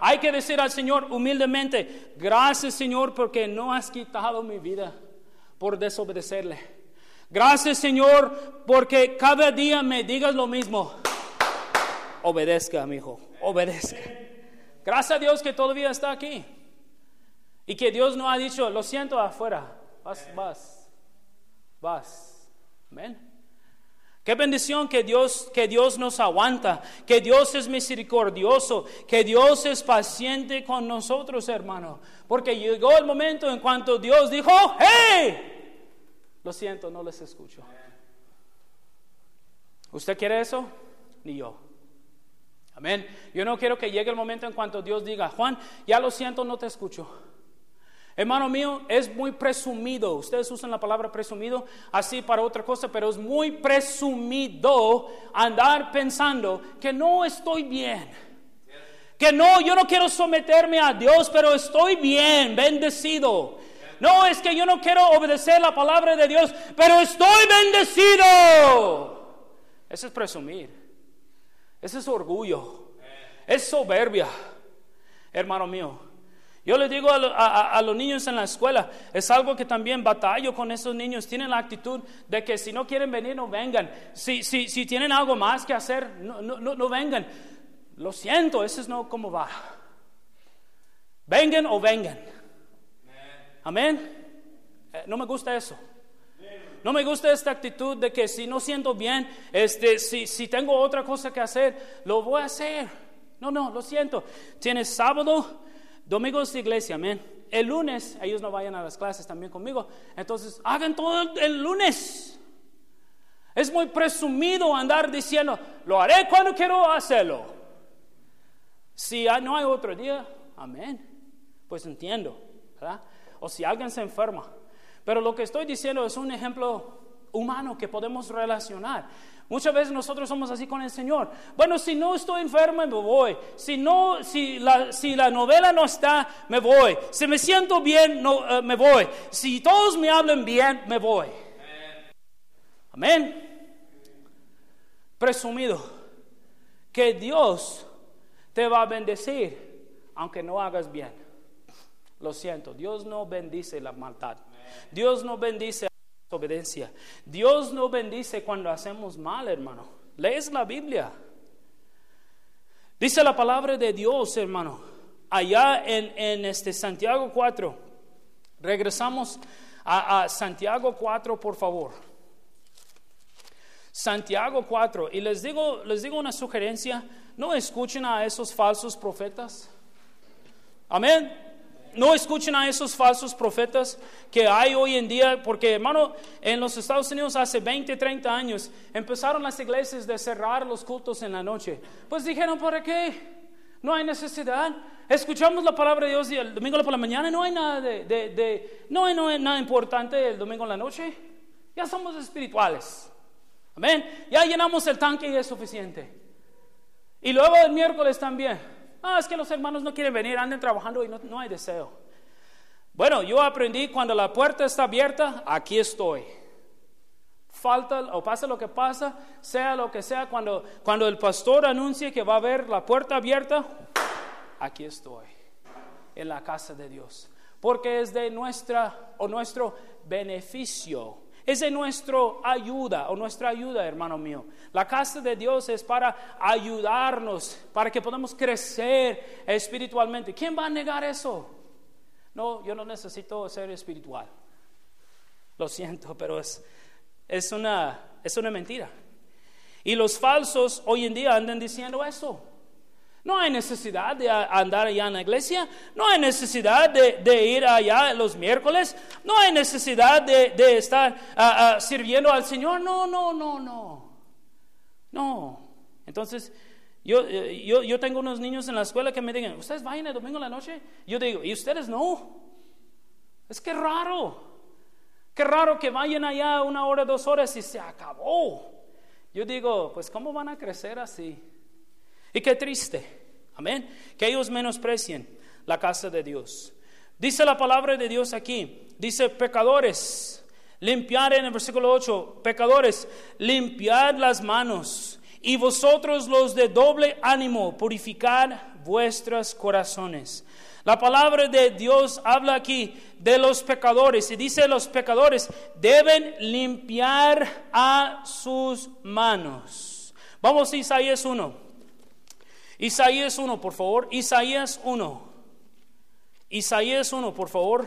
Hay que decir al Señor humildemente, gracias Señor porque no has quitado mi vida por desobedecerle. Gracias Señor porque cada día me digas lo mismo. Obedezca, mi hijo, obedezca. Gracias a Dios que todavía está aquí. Y que Dios no ha dicho, lo siento afuera, vas, vas, vas. Amén. Qué bendición que Dios, que Dios nos aguanta, que Dios es misericordioso, que Dios es paciente con nosotros, hermano. Porque llegó el momento en cuanto Dios dijo, hey, lo siento, no les escucho. ¿Usted quiere eso? Ni yo. Amén. Yo no quiero que llegue el momento en cuanto Dios diga, Juan, ya lo siento, no te escucho. Hermano mío, es muy presumido. Ustedes usan la palabra presumido así para otra cosa, pero es muy presumido andar pensando que no estoy bien. Que no, yo no quiero someterme a Dios, pero estoy bien, bendecido. No, es que yo no quiero obedecer la palabra de Dios, pero estoy bendecido. Eso es presumir. Ese es orgullo. Es soberbia. Hermano mío, yo le digo a, los niños en la escuela, es algo que también batallo con esos niños. Tienen la actitud de que si no quieren venir, no vengan. Si, si, si tienen algo más que hacer, no, no, no, vengan. Lo siento, eso es no como va. Vengan o vengan. Amén. Eh, no me gusta eso. No me gusta esta actitud de que si no siento bien, este, si, si tengo otra cosa que hacer, lo voy a hacer. No, no, lo siento. Tienes sábado, Domingos de iglesia, amén. El lunes, ellos no vayan a las clases también conmigo. Entonces, hagan todo el lunes. Es muy presumido andar diciendo, lo haré cuando quiero hacerlo. Si no hay otro día, amén. Pues entiendo, ¿verdad? O si alguien se enferma. Pero lo que estoy diciendo es un ejemplo humano que podemos relacionar. Muchas veces nosotros somos así con el Señor. Bueno, si no estoy enfermo, me voy. Si, no, si, la, si la novela no está, me voy. Si me siento bien, no, eh, me voy. Si todos me hablan bien, me voy. Amén. Presumido que Dios te va a bendecir aunque no hagas bien. Lo siento, Dios no bendice la maldad. Dios no bendice obediencia. Dios no bendice cuando hacemos mal, hermano. Lees la Biblia. Dice la palabra de Dios, hermano. Allá en, este Santiago 4. Regresamos a, a Santiago 4, por favor. Santiago 4. Y les digo, les digo una sugerencia. No escuchen a esos falsos profetas. Amén no escuchen a esos falsos profetas que hay hoy en día, porque hermano, en los Estados Unidos hace 20, 30 años empezaron las iglesias de cerrar los cultos en la noche. Pues dijeron, ¿por qué? No hay necesidad. Escuchamos la palabra de Dios y el domingo por la mañana no hay nada de, no, hay, no hay nada importante el domingo en la noche. Ya somos espirituales. Amén. Ya llenamos el tanque y es suficiente. Y luego el miércoles también. Ah, es que los hermanos no quieren venir, anden trabajando y no, hay deseo. Bueno, yo aprendí cuando la puerta está abierta, aquí estoy. Falta o pasa lo que pasa, sea lo que sea, cuando, cuando el pastor anuncie que va a haber la puerta abierta, aquí estoy, en la casa de Dios. Porque es de nuestra o nuestro beneficio es de nuestra ayuda o nuestra ayuda, hermano mío. La casa de Dios es para ayudarnos, para que podamos crecer espiritualmente. ¿Quién va a negar eso? No, yo no necesito ser espiritual. Lo siento, pero es, es, una, es una mentira. Y los falsos hoy en día andan diciendo eso. No hay necesidad de andar allá en la iglesia, no hay necesidad de, ir allá los miércoles, no hay necesidad de, estar sirviendo al Señor. No, no, no, no. No. Entonces, yo, eh, yo, yo tengo unos niños en la escuela que me digan, ¿ustedes vayan el domingo en la noche? Yo digo, ¿y ustedes no? Es que raro. Qué raro que vayan allá una hora, dos horas y se acabó. Yo digo, pues ¿cómo van a crecer así? Y qué triste, amén, que ellos menosprecien la casa de Dios. Dice la palabra de Dios aquí, dice pecadores, Limpiar en el versículo 8, pecadores, limpiad las manos. Y vosotros los de doble ánimo, purificad vuestros corazones. La palabra de Dios habla aquí de los pecadores y dice los pecadores deben limpiar a sus manos. Vamos a Isaías 1. Isaías 1, por favor. Isaías 1. Isaías 1, por favor.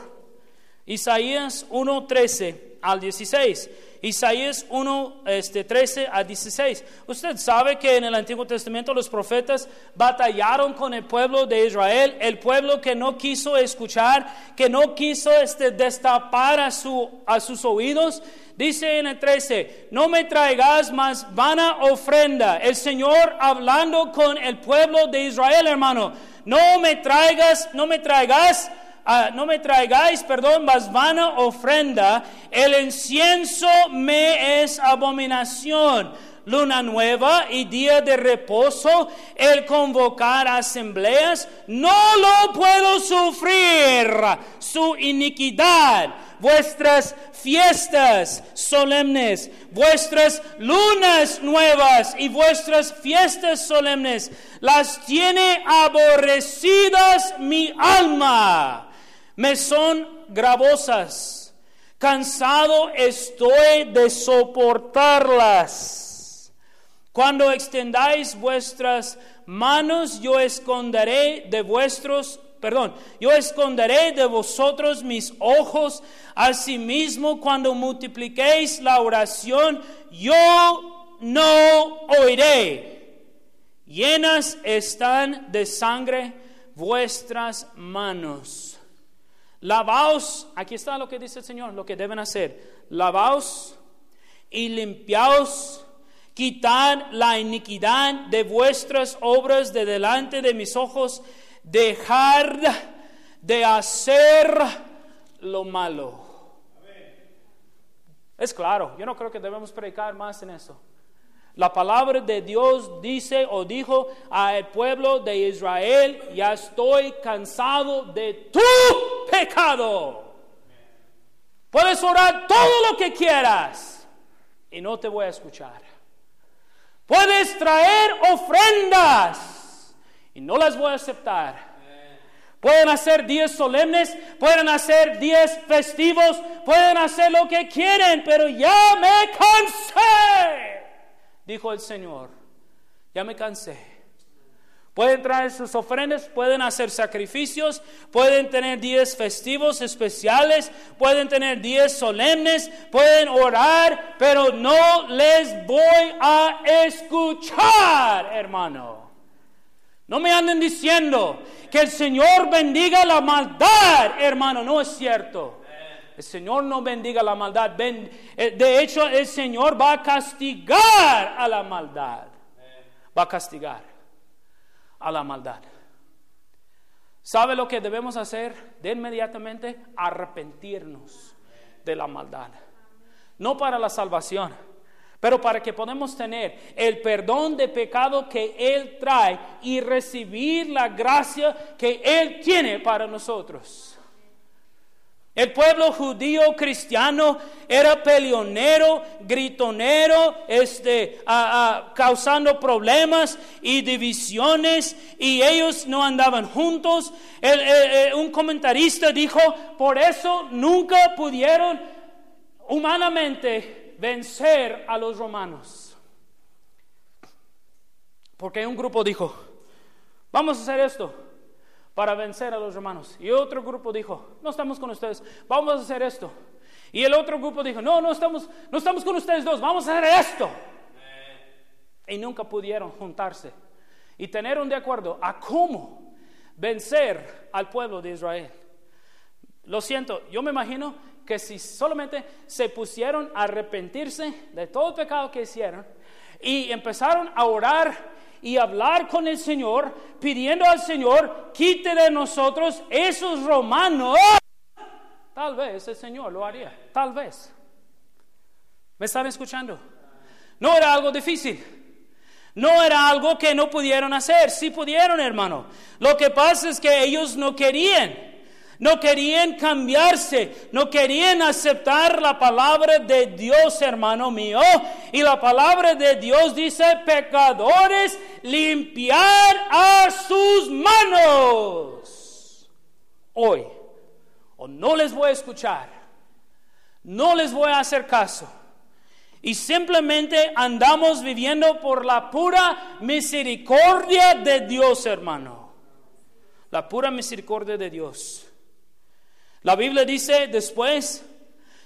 Isaías 1, 13 al 16. Isaías 1, este, 13 a 16. Usted sabe que en el Antiguo Testamento los profetas batallaron con el pueblo de Israel, el pueblo que no quiso escuchar, que no quiso este, destapar a, su, a sus oídos. Dice en el 13, no me traigas más vana ofrenda. El Señor hablando con el pueblo de Israel, hermano. No me traigas, no me traigas Ah, no me traigáis, perdón, más vana ofrenda, el incienso me es abominación. Luna nueva y día de reposo, el convocar asambleas, no lo puedo sufrir. Su iniquidad, vuestras fiestas solemnes, vuestras lunas nuevas y vuestras fiestas solemnes, las tiene aborrecidas mi alma me son gravosas, cansado estoy de soportarlas. Cuando extendáis vuestras manos, yo esconderé de vuestros, perdón, yo esconderé de vosotros mis ojos. Asimismo, cuando multipliquéis la oración, yo no oiré. Llenas están de sangre vuestras manos Lavaos, aquí está lo que dice el Señor, lo que deben hacer. Lavaos y limpiaos, quitad la iniquidad de vuestras obras de delante de mis ojos, dejad de hacer lo malo. Es claro, yo no creo que debemos predicar más en eso. La palabra de Dios dice o dijo al pueblo de Israel, ya estoy cansado de tu pecado. Puedes orar todo lo que quieras y no te voy a escuchar. Puedes traer ofrendas y no las voy a aceptar. Pueden hacer días solemnes, pueden hacer días festivos, pueden hacer lo que quieren, pero ya me cansé dijo el Señor, ya me cansé. Pueden traer sus ofrendas, pueden hacer sacrificios, pueden tener días festivos especiales, pueden tener días solemnes, pueden orar, pero no les voy a escuchar, hermano. No me anden diciendo que el Señor bendiga la maldad, hermano, no es cierto. El Señor no bendiga la maldad. Eh, de hecho, el Señor va a castigar a la maldad. Va a castigar a la maldad. ¿Sabe lo que debemos hacer de inmediatamente? Arrepentirnos de la maldad. No para la salvación, pero para que podamos tener el perdón de pecado que Él trae y recibir la gracia que Él tiene para nosotros. El pueblo judío cristiano era peleonero, gritonero, este, causando problemas y divisiones y ellos no andaban juntos. un comentarista dijo, por eso nunca pudieron humanamente vencer a los romanos. Porque un grupo dijo, vamos a hacer esto para vencer a los romanos. Y otro grupo dijo, no estamos con ustedes, vamos a hacer esto. Y el otro grupo dijo, no, no estamos, no estamos con ustedes dos, vamos a hacer esto. Y nunca pudieron juntarse y tener un de acuerdo a cómo vencer al pueblo de Israel. Lo siento, yo me imagino que si solamente se pusieron a arrepentirse de todo el pecado que hicieron y empezaron a orar y hablar con el Señor, pidiendo al Señor, quite de nosotros esos romanos. Tal vez el Señor lo haría, tal vez. ¿Me están escuchando? No era algo difícil. No era algo que no pudieron hacer. Sí pudieron, hermano. Lo que pasa es que ellos no querían. No querían cambiarse, no querían aceptar la palabra de Dios, hermano mío. Y la palabra de Dios dice, pecadores, limpiar a sus manos. Hoy, o no les voy a escuchar, no les voy a hacer caso. Y simplemente andamos viviendo por la pura misericordia de Dios, hermano. La pura misericordia de Dios. La Biblia dice después,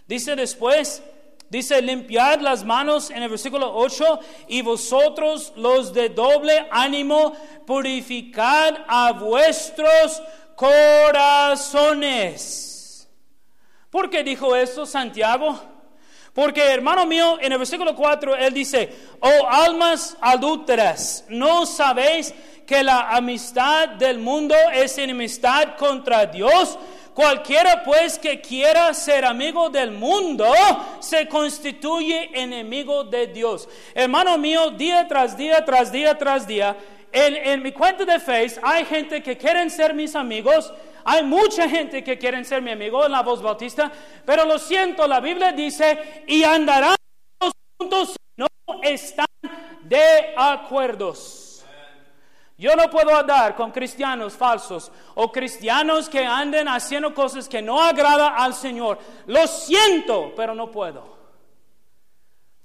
dice después, dice limpiad las manos en el versículo 8 y vosotros los de doble ánimo purificad a vuestros corazones. ¿Por qué dijo eso Santiago? Porque hermano mío, en el versículo 4 él dice, oh almas adúlteras, ¿no sabéis que la amistad del mundo es enemistad contra Dios? Cualquiera pues que quiera ser amigo del mundo se constituye enemigo de Dios. Hermano mío, día tras día, tras día, tras día, en, mi cuenta de Facebook hay gente que quieren ser mis amigos. Hay mucha gente que quieren ser mi amigo en la voz bautista, pero lo siento, la Biblia dice, y andarán juntos si no están de acuerdos. Yo no puedo andar con cristianos falsos o cristianos que anden haciendo cosas que no agrada al Señor. Lo siento, pero no puedo.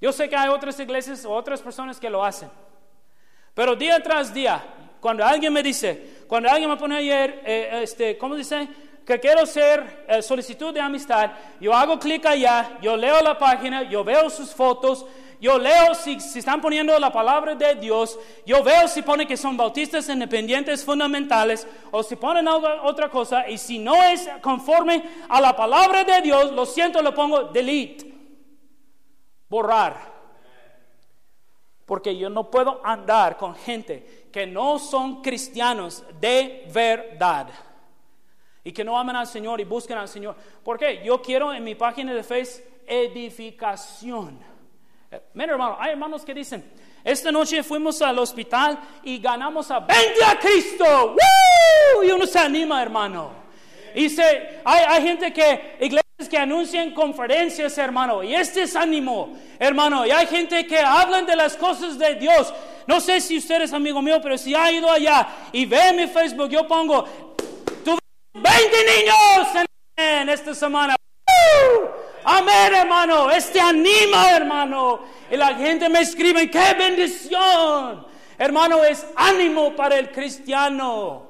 Yo sé que hay otras iglesias o otras personas que lo hacen. Pero día tras día, cuando alguien me dice, cuando alguien me pone ayer, eh, este, ¿cómo dice? Que quiero ser eh, solicitud de amistad, yo hago clic allá, yo leo la página, yo veo sus fotos, yo leo si, están poniendo la palabra de Dios, yo veo si pone que son bautistas independientes fundamentales o si ponen otra cosa y si no es conforme a la palabra de Dios, lo siento, lo pongo delete, borrar. Porque yo no puedo andar con gente que no son cristianos de verdad y que no aman al Señor y busquen al Señor. ¿Por qué? Yo quiero en mi página de Facebook edificación. Miren, hermano, hay hermanos que dicen, esta noche fuimos al hospital y ganamos a 20 a Cristo. Y uno se anima, hermano. Y se, hay, hay gente que, iglesias que anuncian conferencias, hermano. Y este es ánimo, hermano. Y hay gente que hablan de las cosas de Dios. No sé si usted es amigo mío, pero si ha ido allá y ve en mi Facebook, yo pongo, tuve 20 niños en, esta semana. Amén, hermano. Este anima, hermano. Y la gente me escribe, qué bendición. Hermano, es ánimo para el cristiano.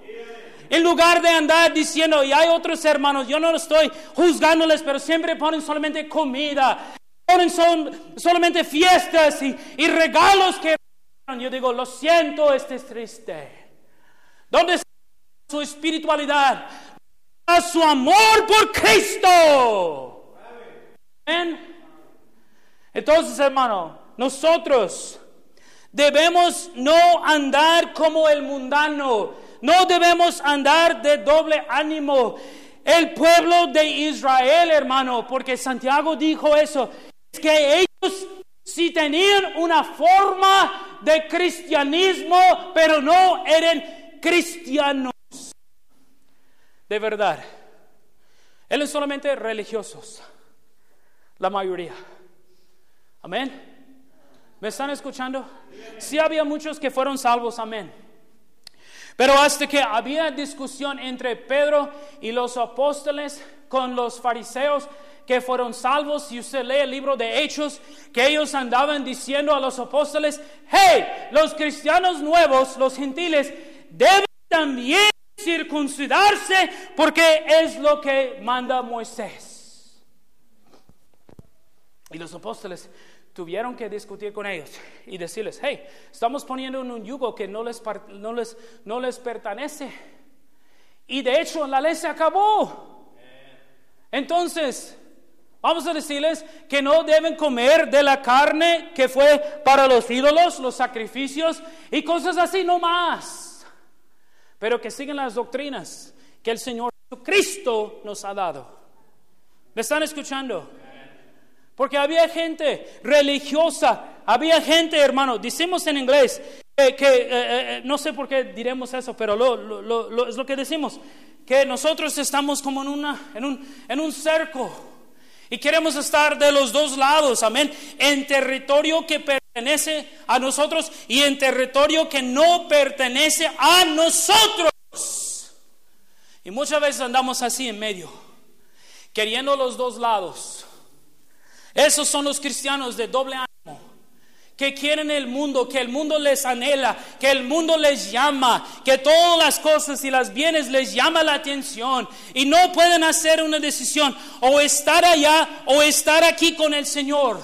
En lugar de andar diciendo, y hay otros hermanos, yo no estoy juzgándoles, pero siempre ponen solamente comida, ponen solamente fiestas y, y regalos que... Yo digo, lo siento, este es triste. ¿Dónde está su espiritualidad? Su amor por Cristo. Entonces, hermano, nosotros debemos no andar como el mundano, no debemos andar de doble ánimo. El pueblo de Israel, hermano, porque Santiago dijo eso, es que ellos sí tenían una forma de cristianismo, pero no eran cristianos de verdad. Eran solamente religiosos la mayoría. Amén. ¿Me están escuchando? Sí había muchos que fueron salvos, amén. Pero hasta que había discusión entre Pedro y los apóstoles con los fariseos que fueron salvos, si usted lee el libro de Hechos, que ellos andaban diciendo a los apóstoles, hey, los cristianos nuevos, los gentiles, deben también circuncidarse porque es lo que manda Moisés. Y los apóstoles tuvieron que discutir con ellos y decirles, hey, estamos poniendo en un yugo que no les, no les, no les pertenece. Y de hecho la ley se acabó. Entonces, vamos a decirles que no deben comer de la carne que fue para los ídolos, los sacrificios y cosas así, no más. Pero que sigan las doctrinas que el Señor Jesucristo nos ha dado. ¿Me están escuchando? Porque había gente religiosa, había gente, hermano, decimos en inglés, que, eh, eh, no sé por qué diremos eso, pero lo, es lo que decimos, que nosotros estamos como en, una, en, un, en un cerco y queremos estar de los dos lados, amén, en territorio que pertenece a nosotros y en territorio que no pertenece a nosotros. Y muchas veces andamos así en medio, queriendo los dos lados. Esos son los cristianos de doble ánimo, que quieren el mundo, que el mundo les anhela, que el mundo les llama, que todas las cosas y las bienes les llama la atención y no pueden hacer una decisión o estar allá o estar aquí con el Señor.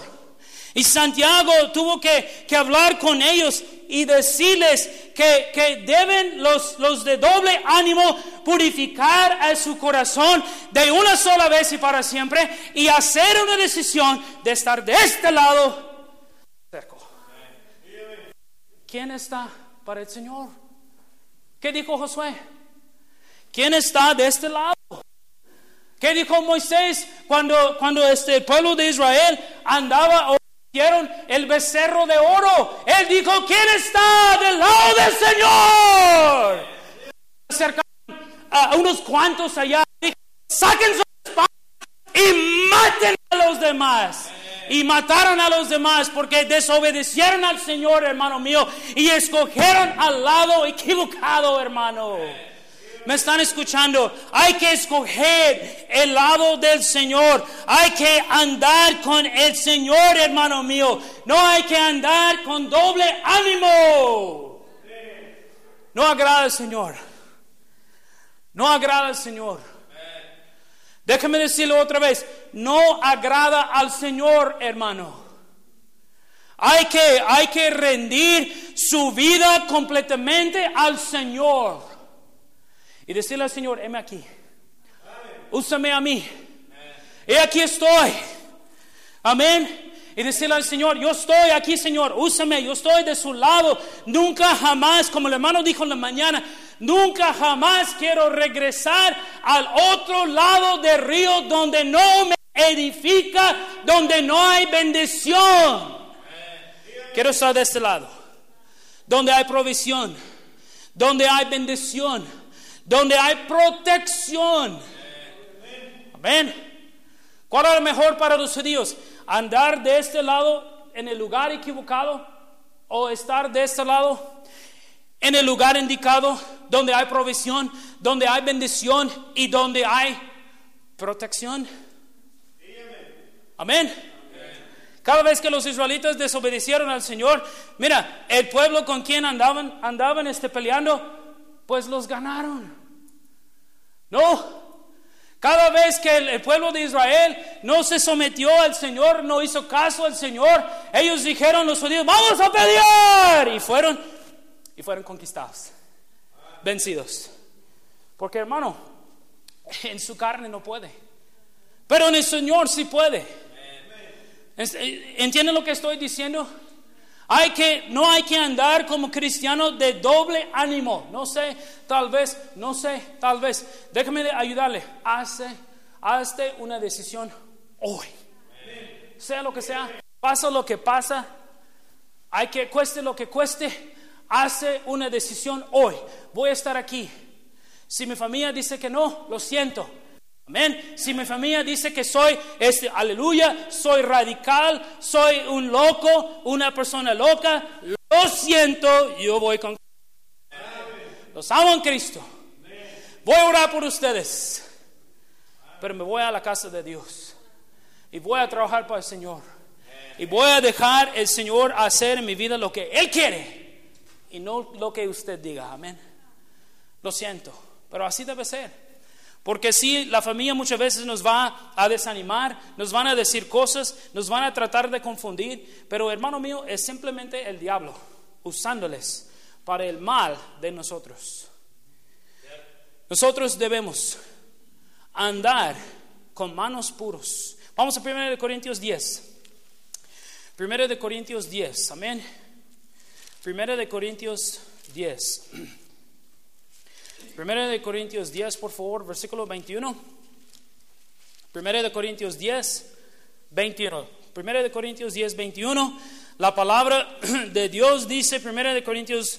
Y Santiago tuvo que, que hablar con ellos y decirles que, que deben los, los, de doble ánimo purificar a su corazón de una sola vez y para siempre y hacer una decisión de estar de este lado ¿Quién está para el Señor? ¿Qué dijo Josué? ¿Quién está de este lado? ¿Qué dijo Moisés cuando, cuando este pueblo de Israel andaba el becerro de oro? Él dijo, ¿quién está del lado del Señor? Acercaron a unos cuantos allá, saquen su espada y maten a los demás y mataron a los demás porque desobedecieron al Señor, hermano mío, y escogieron al lado equivocado, hermano. ¿Me están escuchando? Hay que escoger el lado del Señor. Hay que andar con el Señor, hermano mío. No hay que andar con doble ánimo. No agrada al Señor. No agrada al Señor. Déjame decirlo otra vez, no agrada al Señor, hermano. Hay que, hay que rendir su vida completamente al Señor. Y decirle al Señor, heme aquí. Úsame a mí. Y aquí estoy. Amén. Y decirle al Señor, yo estoy aquí, Señor, úsame, yo estoy de su lado. Nunca jamás, como el hermano dijo en la mañana, Nunca jamás quiero regresar al otro lado del río donde no me edifica, donde no hay bendición. Quiero estar de este lado, donde hay provisión, donde hay bendición, donde hay protección. Amén. ¿Cuál es lo mejor para los judíos? ¿Andar de este lado en el lugar equivocado o estar de este lado en el lugar indicado donde hay provisión, donde hay bendición y donde hay protección. Amén. Cada vez que los israelitas desobedecieron al Señor, mira, el pueblo con quien andaban, andaban este, peleando, pues los ganaron. No. Cada vez que el, pueblo de Israel no se sometió al Señor, no hizo caso al Señor, ellos dijeron los judíos, vamos a pelear. Y fueron y fueron conquistados, vencidos. Porque hermano, en su carne no puede, pero en el Señor sí puede. Eh, ¿Entienden lo que estoy diciendo? Hay que, no hay que andar como cristiano de doble ánimo. No sé, tal vez, no sé, tal vez. Déjame ayudarle. Hace, hazte una decisión hoy. Sea lo que sea, pasa lo que pasa. Hay que cueste lo que cueste hace una decisión hoy. Voy a estar aquí. Si mi familia dice que no, lo siento. Amén. Si mi familia dice que soy, este, aleluya, soy radical, soy un loco, una persona loca, lo siento, yo voy con... Los amo en Cristo. Voy a orar por ustedes. Pero me voy a la casa de Dios. Y voy a trabajar para el Señor. Y voy a dejar el Señor hacer en mi vida lo que Él quiere y no lo que usted diga. Amén. Lo siento, pero así debe ser. Porque si la familia muchas veces nos va a desanimar, nos van a decir cosas, nos van a tratar de confundir, pero hermano mío, es simplemente el diablo usándoles para el mal de nosotros. Nosotros debemos andar con manos puros. Vamos a 1 Corintios 10. 1 Corintios 10, amén. Primera de Corintios 10. Primera de Corintios 10, por favor, versículo 21. Primera de Corintios 10, 21. Primera de Corintios 10, 21. La palabra de Dios dice, 1 de Corintios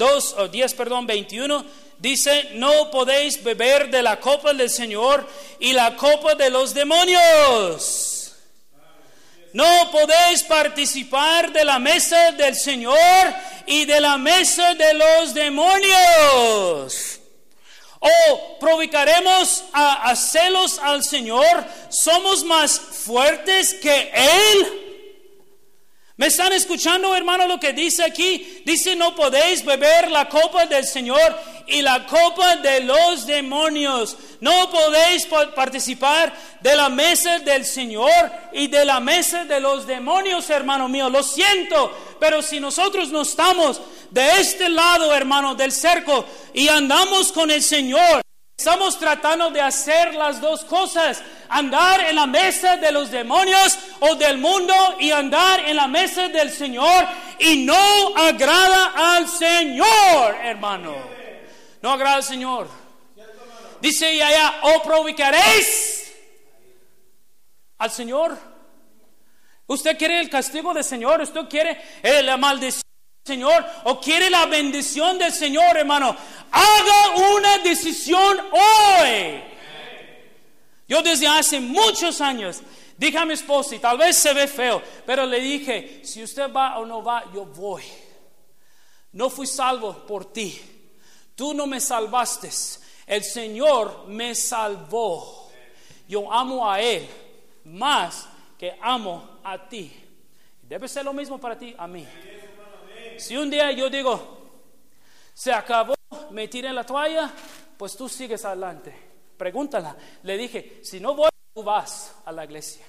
2, o 10, perdón, 21, dice, no podéis beber de la copa del Señor y la copa de los demonios. No podéis participar de la mesa del Señor y de la mesa de los demonios. O provocaremos a, celos al Señor. Somos más fuertes que Él. ¿Me están escuchando, hermano, lo que dice aquí? Dice, no podéis beber la copa del Señor y la copa de los demonios. No podéis participar de la mesa del Señor y de la mesa de los demonios, hermano mío. Lo siento, pero si nosotros no estamos de este lado, hermano, del cerco y andamos con el Señor, estamos tratando de hacer las dos cosas. Andar en la mesa de los demonios o del mundo y andar en la mesa del Señor y no agrada al Señor, hermano. No agrada al Señor. Dice y allá, o provocaréis al Señor. Usted quiere el castigo del Señor, usted quiere la maldición del Señor o quiere la bendición del Señor, hermano. Haga una decisión hoy. Yo desde hace muchos años dije a mi esposa, y tal vez se ve feo, pero le dije, si usted va o no va, yo voy. No fui salvo por ti. Tú no me salvaste. El Señor me salvó. Yo amo a Él más que amo a ti. Debe ser lo mismo para ti, a mí. Si un día yo digo, se acabó, me tiré la toalla, pues tú sigues adelante. Pregúntala. Le dije, si no voy, tú vas a la iglesia.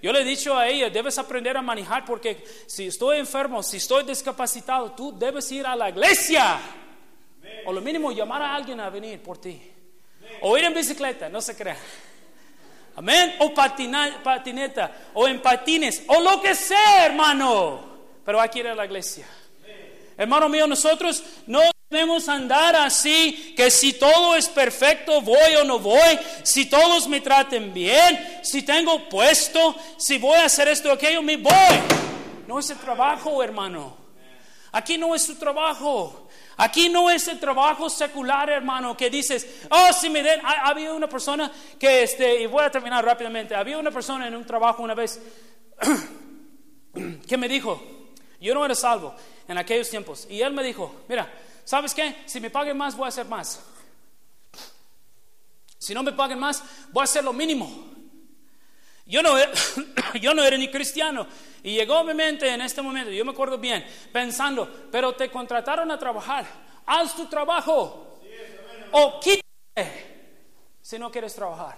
Yo le he dicho a ella, debes aprender a manejar porque si estoy enfermo, si estoy discapacitado, tú debes ir a la iglesia. O lo mínimo llamar a alguien a venir por ti. O ir en bicicleta, no se crea. Amén. O patineta, o en patines, o lo que sea, hermano. Pero hay que ir a la iglesia. Hermano mío, nosotros no debemos andar así, que si todo es perfecto, voy o no voy, si todos me traten bien, si tengo puesto, si voy a hacer esto o aquello, me voy. No es el trabajo, hermano. Aquí no es su trabajo. Aquí no es el trabajo secular, hermano, que dices, oh, si me den. Había una persona que, este, y voy a terminar rápidamente. Había una persona en un trabajo una vez que me dijo, yo no era salvo en aquellos tiempos. Y él me dijo, mira, ¿sabes qué? Si me paguen más, voy a hacer más. Si no me paguen más, voy a hacer lo mínimo. Yo no, yo no era ni cristiano. Y llegó a mi mente en este momento, yo me acuerdo bien, pensando, pero te contrataron a trabajar, haz tu trabajo. o quítate si no quieres trabajar.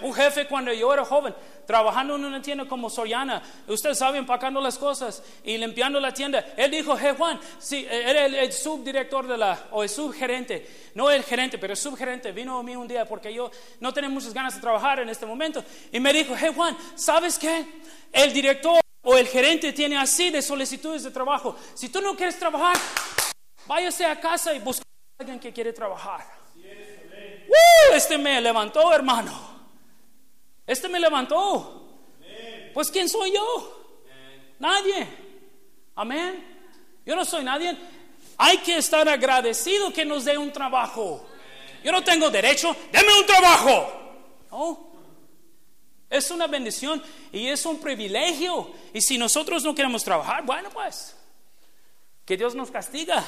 Un jefe cuando yo era joven, trabajando en una tienda como Soriana, usted sabe, empacando las cosas y limpiando la tienda. Él dijo, hey Juan, sí, era el, subdirector de la, o el subgerente, no el gerente, pero el subgerente, vino a mí un día porque yo no tenía muchas ganas de trabajar en este momento. Y me dijo, hey Juan, ¿sabes qué? El director o el gerente tiene así de solicitudes de trabajo. Si tú no quieres trabajar, váyase a casa y busque a alguien que quiere trabajar. Este me levantó, hermano. Este me levantó. Pues ¿quién soy yo? Nadie. Amén. Yo no soy nadie. Hay que estar agradecido que nos dé un trabajo. Yo no tengo derecho, deme un trabajo. No. Es una bendición y es un privilegio. Y si nosotros no queremos trabajar, bueno, pues, que Dios nos castiga.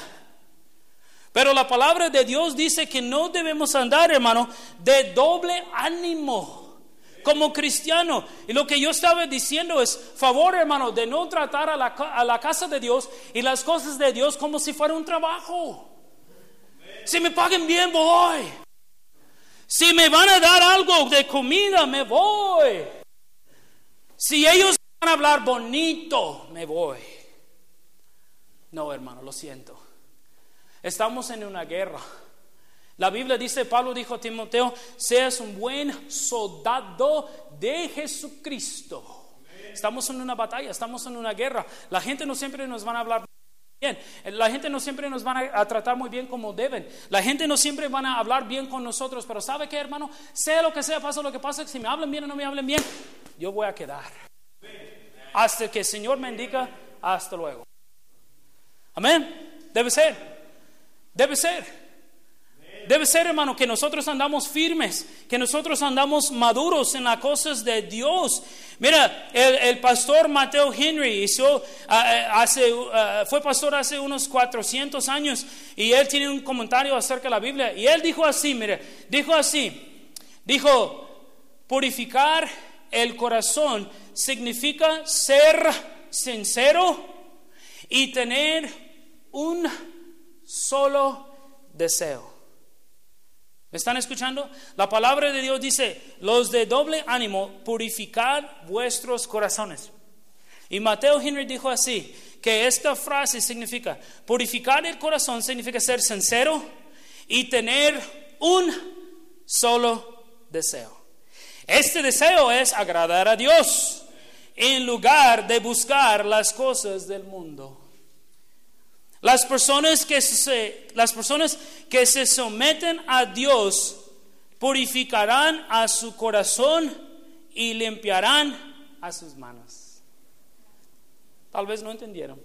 Pero la palabra de Dios dice que no debemos andar, hermano, de doble ánimo como cristiano. Y lo que yo estaba diciendo es, favor hermano, de no tratar a la, casa de Dios y las cosas de Dios como si fuera un trabajo. Si me paguen bien, voy. Si me van a dar algo de comida, me voy. Si ellos van a hablar bonito, me voy. No, hermano, lo siento. Estamos en una guerra. La Biblia dice, Pablo dijo a Timoteo, seas un buen soldado de Jesucristo. Estamos en una batalla, estamos en una guerra. La gente no siempre nos van a hablar bien. La gente no siempre nos van a, tratar muy bien como deben. La gente no siempre van a hablar bien con nosotros. Pero ¿sabe qué, hermano? Sea lo que sea, pasa lo que pasa. Si me hablan bien o no me hablan bien, yo voy a quedar. Hasta que el Señor me indica, hasta luego. Amén. Debe ser. Debe ser. Debe ser, hermano, que nosotros andamos firmes, que nosotros andamos maduros en las cosas de Dios. Mira, el, pastor Mateo Henry hizo, hace, fue pastor hace unos 400 años y él tiene un comentario acerca de la Biblia y él dijo así, mire, dijo así, dijo, purificar el corazón significa ser sincero y tener un solo deseo. ¿Me están escuchando? La palabra de Dios dice, los de doble ánimo, purificar vuestros corazones. Y Mateo Henry dijo así, que esta frase significa, purificar el corazón significa ser sincero y tener un solo deseo. Este deseo es agradar a Dios en lugar de buscar las cosas del mundo. Las personas que se, las personas que se someten a Dios purificarán a su corazón y limpiarán a sus manos. Tal vez no entendieron.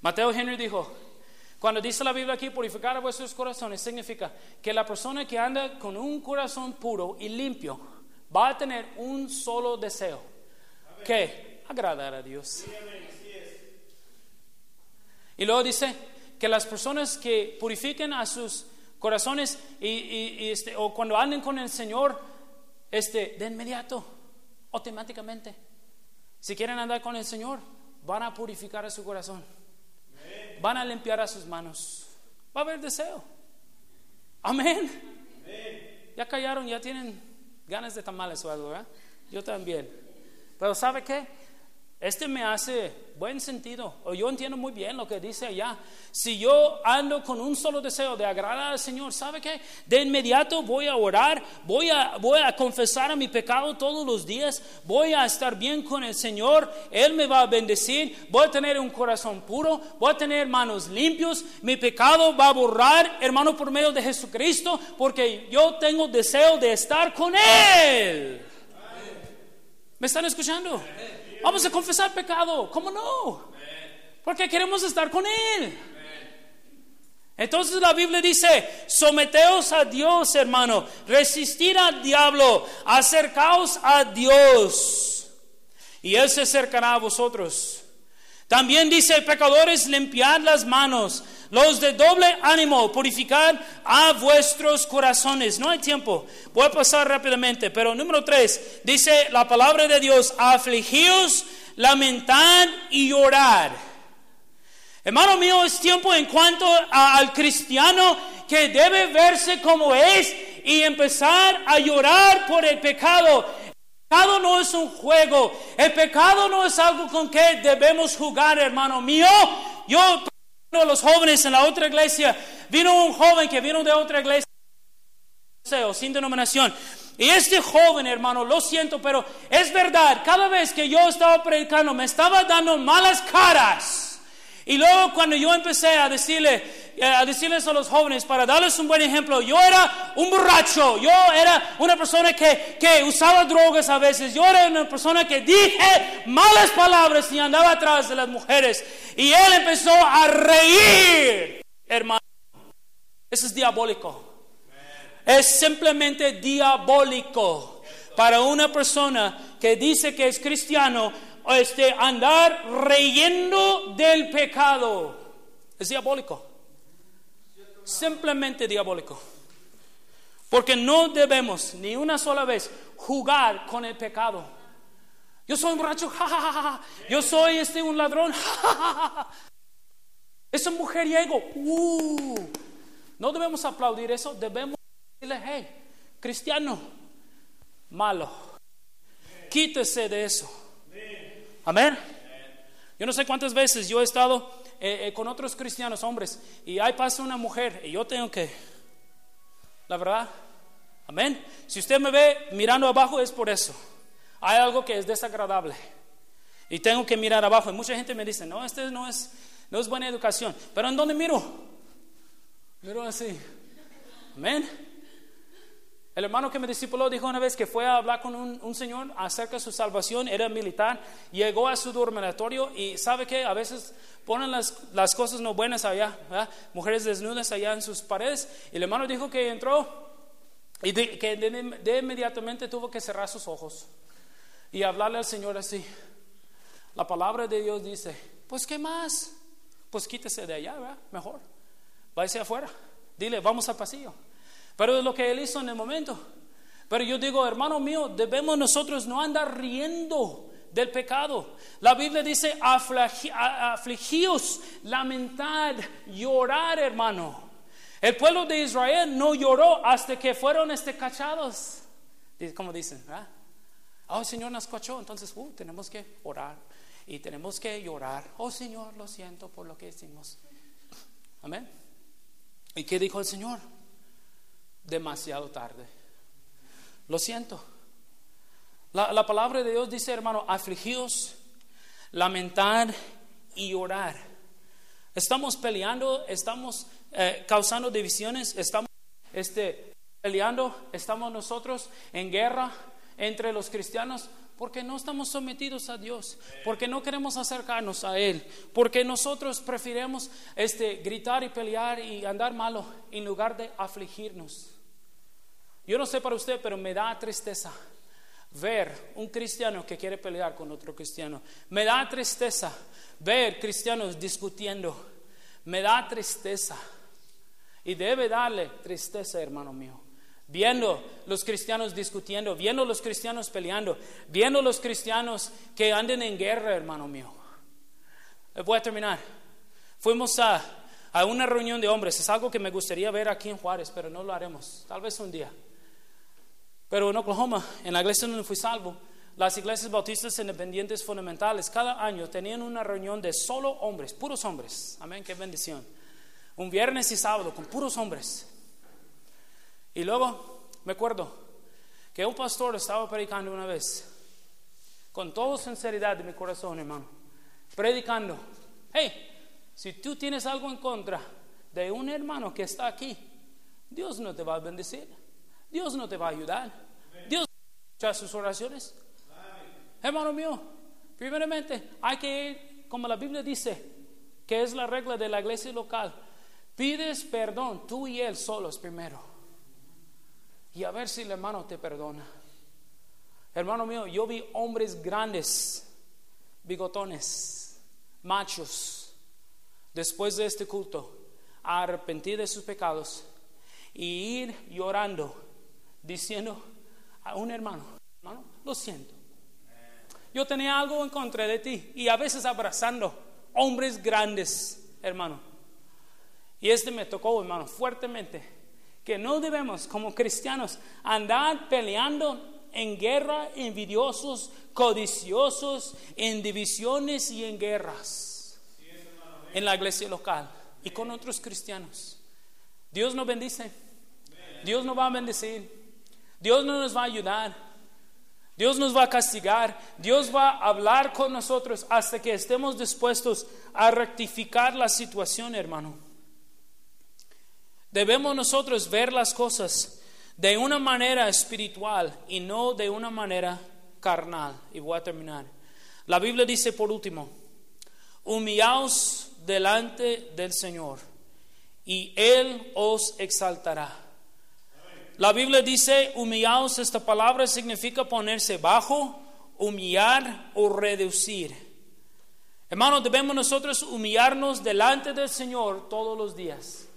Mateo Henry dijo, cuando dice la Biblia aquí, purificar a vuestros corazones, significa que la persona que anda con un corazón puro y limpio va a tener un solo deseo, que agradar a Dios. Y luego dice que las personas que purifiquen a sus corazones y, este, o cuando anden con el Señor, este, de inmediato, automáticamente, si quieren andar con el Señor, van a purificar a su corazón, van a limpiar a sus manos, va a haber deseo. Amén. Ya callaron, ya tienen ganas de tamales o algo, ¿verdad? Yo también. Pero ¿sabe qué? Este me hace buen sentido, o yo entiendo muy bien lo que dice allá. Si yo ando con un solo deseo de agradar al Señor, ¿sabe qué? De inmediato voy a orar, voy a, voy a confesar a mi pecado todos los días, voy a estar bien con el Señor, Él me va a bendecir, voy a tener un corazón puro, voy a tener manos limpios, mi pecado va a borrar, hermano, por medio de Jesucristo, porque yo tengo deseo de estar con Él. ¿Me están escuchando? Vamos a confesar pecado. ¿Cómo no? Porque queremos estar con Él. Entonces la Biblia dice, someteos a Dios, hermano, resistir al diablo, acercaos a Dios, y Él se acercará a vosotros. También dice, pecadores, limpiad las manos, los de doble ánimo, purificad a vuestros corazones. No hay tiempo, voy a pasar rápidamente, pero número tres, dice la palabra de Dios, afligíos, lamentad y llorar. Hermano mío, es tiempo en cuanto al cristiano que debe verse como es y empezar a llorar por el pecado. Pecado no es un juego, el pecado no es algo con que debemos jugar, hermano mío. Yo los jóvenes en la otra iglesia, vino un joven que vino de otra iglesia, sin denominación. Y este joven, hermano, lo siento, pero es verdad, cada vez que yo estaba predicando me estaba dando malas caras. Y luego cuando yo empecé a decirle, eh, a decirles a los jóvenes, para darles un buen ejemplo, yo era un borracho, yo era una persona que, que usaba drogas a veces, yo era una persona que dije malas palabras y andaba atrás de las mujeres. Y él empezó a reír, hermano. Eso es diabólico. Es simplemente diabólico para una persona que dice que es cristiano este, andar reyendo del pecado. Es diabólico simplemente diabólico. Porque no debemos ni una sola vez jugar con el pecado. Yo soy un borracho, yo soy este un ladrón, es un mujeriego. Uh. No debemos aplaudir eso, debemos decirle, hey, cristiano, malo, quítese de eso. Amén. Yo no sé cuántas veces yo he estado eh, eh, con otros cristianos, hombres, y ahí pasa una mujer y yo tengo que, la verdad, amén. Si usted me ve mirando abajo es por eso. Hay algo que es desagradable y tengo que mirar abajo. Y mucha gente me dice, no, este no es, no es buena educación. Pero ¿en dónde miro? Miro así. Amén. El hermano que me discipuló dijo una vez que fue a hablar con un, señor acerca de su salvación, era militar, llegó a su dormitorio y sabe que a veces ponen las, cosas no buenas allá, mujeres desnudas allá en sus paredes. El hermano dijo que entró y que de, inmediatamente tuvo que cerrar sus ojos y hablarle al Señor así. La palabra de Dios dice, pues ¿qué más? Pues quítese de allá, ¿verdad? Mejor. Váyase afuera. Dile, vamos al pasillo. Pero es lo que él hizo en el momento. Pero yo digo, hermano mío, debemos nosotros no andar riendo del pecado. La Biblia dice, afligíos, lamentar, llorar, hermano. El pueblo de Israel no lloró hasta que fueron este cachados. Como dicen, ¿verdad? Oh, Señor nos cachó, entonces uh, tenemos que orar y tenemos que llorar. Oh, Señor, lo siento por lo que hicimos. Amén. ¿Y qué dijo el Señor? Demasiado tarde. Lo siento. La, palabra de Dios dice, hermano, afligidos, lamentar y orar. Estamos peleando, estamos eh, causando divisiones, estamos este, peleando, estamos nosotros en guerra entre los cristianos porque no estamos sometidos a Dios, porque no queremos acercarnos a Él, porque nosotros preferimos este, gritar y pelear y andar malo en lugar de afligirnos. Yo no sé para usted, pero me da tristeza ver un cristiano que quiere pelear con otro cristiano. Me da tristeza ver cristianos discutiendo. Me da tristeza. Y debe darle tristeza, hermano mío. Viendo los cristianos discutiendo, viendo los cristianos peleando, viendo los cristianos que anden en guerra, hermano mío. Eh, voy a terminar. Fuimos a, a una reunión de hombres. Es algo que me gustaría ver aquí en Juárez, pero no lo haremos. Tal vez un día. Pero en Oklahoma, en la iglesia donde fui salvo, las iglesias bautistas independientes fundamentales cada año tenían una reunión de solo hombres, puros hombres. Amén, qué bendición. Un viernes y sábado con puros hombres. Y luego me acuerdo que un pastor estaba predicando una vez, con toda sinceridad de mi corazón, hermano, predicando. Hey, si tú tienes algo en contra de un hermano que está aquí, Dios no te va a bendecir. Dios no te va a ayudar. Dios va a sus oraciones. Hermano mío, primeramente hay que ir, como la Biblia dice, que es la regla de la iglesia local. Pides perdón tú y él solos primero. Y a ver si el hermano te perdona. Hermano mío, yo vi hombres grandes, bigotones, machos, después de este culto, arrepentir de sus pecados y ir llorando diciendo a un hermano, hermano, lo siento. Yo tenía algo en contra de ti y a veces abrazando hombres grandes, hermano. Y este me tocó, hermano, fuertemente, que no debemos como cristianos andar peleando en guerra, envidiosos, codiciosos, en divisiones y en guerras en la iglesia local y con otros cristianos. Dios nos bendice. Dios nos va a bendecir. Dios no nos va a ayudar. Dios nos va a castigar. Dios va a hablar con nosotros hasta que estemos dispuestos a rectificar la situación, hermano. Debemos nosotros ver las cosas de una manera espiritual y no de una manera carnal. Y voy a terminar. La Biblia dice por último, humillaos delante del Señor y Él os exaltará. La Biblia dice, humillaos, esta palabra significa ponerse bajo, humillar o reducir. Hermanos, debemos nosotros humillarnos delante del Señor todos los días.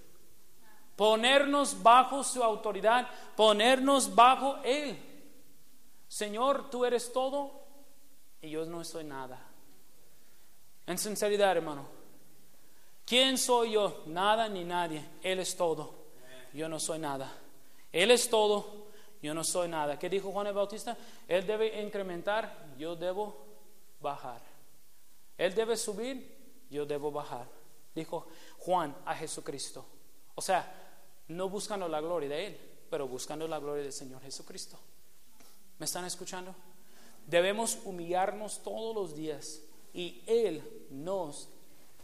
Ponernos bajo su autoridad, ponernos bajo Él. Señor, tú eres todo y yo no soy nada. En sinceridad, hermano. ¿Quién soy yo? Nada ni nadie. Él es todo. Yo no soy nada. Él es todo, yo no soy nada. ¿Qué dijo Juan el Bautista? Él debe incrementar, yo debo bajar. Él debe subir, yo debo bajar. Dijo Juan a Jesucristo. O sea, no buscando la gloria de Él, pero buscando la gloria del Señor Jesucristo. ¿Me están escuchando? Debemos humillarnos todos los días y Él nos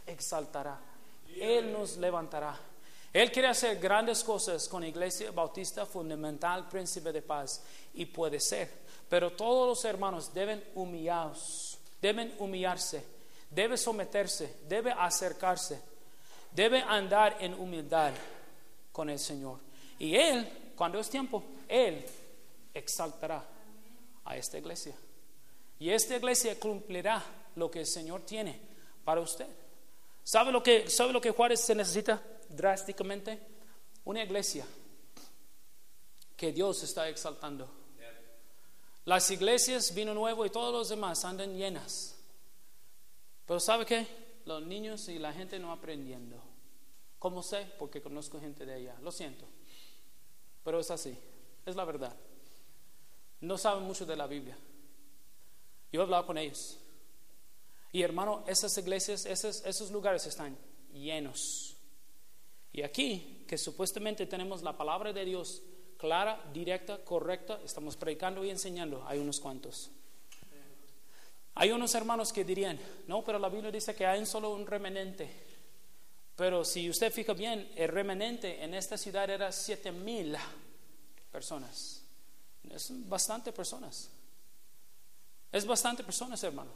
exaltará. Él nos levantará. Él quiere hacer grandes cosas con Iglesia Bautista Fundamental Príncipe de Paz y puede ser, pero todos los hermanos deben humillarse, deben humillarse, debe someterse, debe acercarse, debe andar en humildad con el Señor. Y Él, cuando es tiempo, Él exaltará a esta iglesia. Y esta iglesia cumplirá lo que el Señor tiene para usted. ¿Sabe lo que, sabe lo que Juárez se necesita drásticamente? Una iglesia que Dios está exaltando. Las iglesias, vino nuevo y todos los demás andan llenas. Pero ¿sabe qué? Los niños y la gente no aprendiendo. ¿Cómo sé? Porque conozco gente de allá. Lo siento. Pero es así. Es la verdad. No saben mucho de la Biblia. Yo he hablado con ellos. Y hermano, esas iglesias, esos, esos lugares están llenos. Y aquí, que supuestamente tenemos la palabra de Dios clara, directa, correcta, estamos predicando y enseñando, hay unos cuantos. Hay unos hermanos que dirían, no, pero la Biblia dice que hay solo un remanente. Pero si usted fija bien, el remanente en esta ciudad era siete mil personas. Es bastante personas. Es bastante personas, hermano.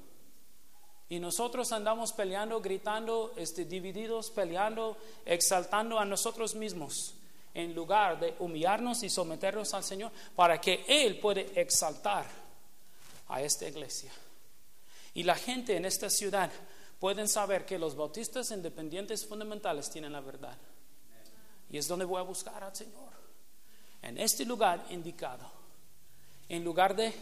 Y nosotros andamos peleando, gritando, este, divididos, peleando, exaltando a nosotros mismos, en lugar de humillarnos y someternos al Señor, para que Él puede exaltar a esta iglesia. Y la gente en esta ciudad pueden saber que los bautistas independientes fundamentales tienen la verdad. Y es donde voy a buscar al Señor. En este lugar indicado. En lugar de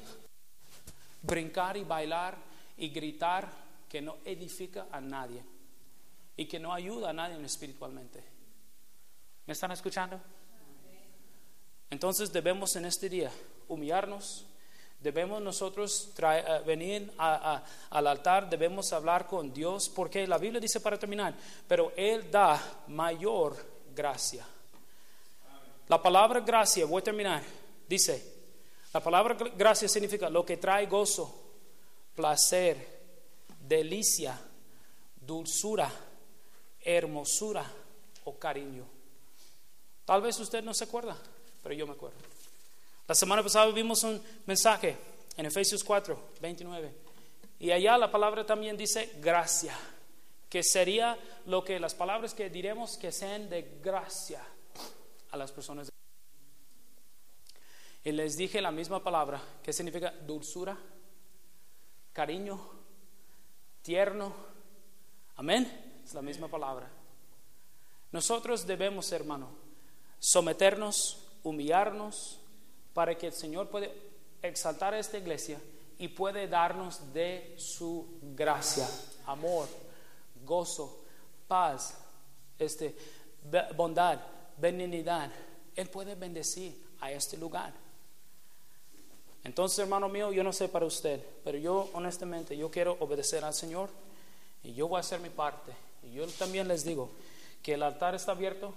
brincar y bailar y gritar que no edifica a nadie y que no ayuda a nadie espiritualmente. ¿Me están escuchando? Entonces debemos en este día humillarnos, debemos nosotros eh, venir al altar, debemos hablar con Dios, porque la Biblia dice para terminar, pero Él da mayor gracia. La palabra gracia, voy a terminar, dice, la palabra gracia significa lo que trae gozo, placer, delicia, dulzura, hermosura o cariño. Tal vez usted no se acuerda, pero yo me acuerdo. La semana pasada vimos un mensaje en Efesios 4, 29. Y allá la palabra también dice gracia, que sería lo que las palabras que diremos que sean de gracia a las personas. Y les dije la misma palabra, que significa dulzura, cariño, tierno. Amén. Es la misma palabra. Nosotros debemos, hermano, someternos, humillarnos, para que el Señor pueda exaltar a esta iglesia y puede darnos de su gracia, amor, gozo, paz, este, bondad, benignidad. Él puede bendecir a este lugar. Entonces, hermano mío, yo no sé para usted, pero yo honestamente, yo quiero obedecer al Señor y yo voy a hacer mi parte. Y yo también les digo que el altar está abierto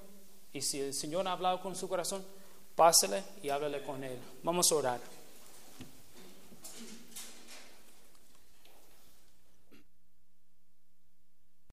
y si el Señor ha hablado con su corazón, pásele y háblele con Él. Vamos a orar.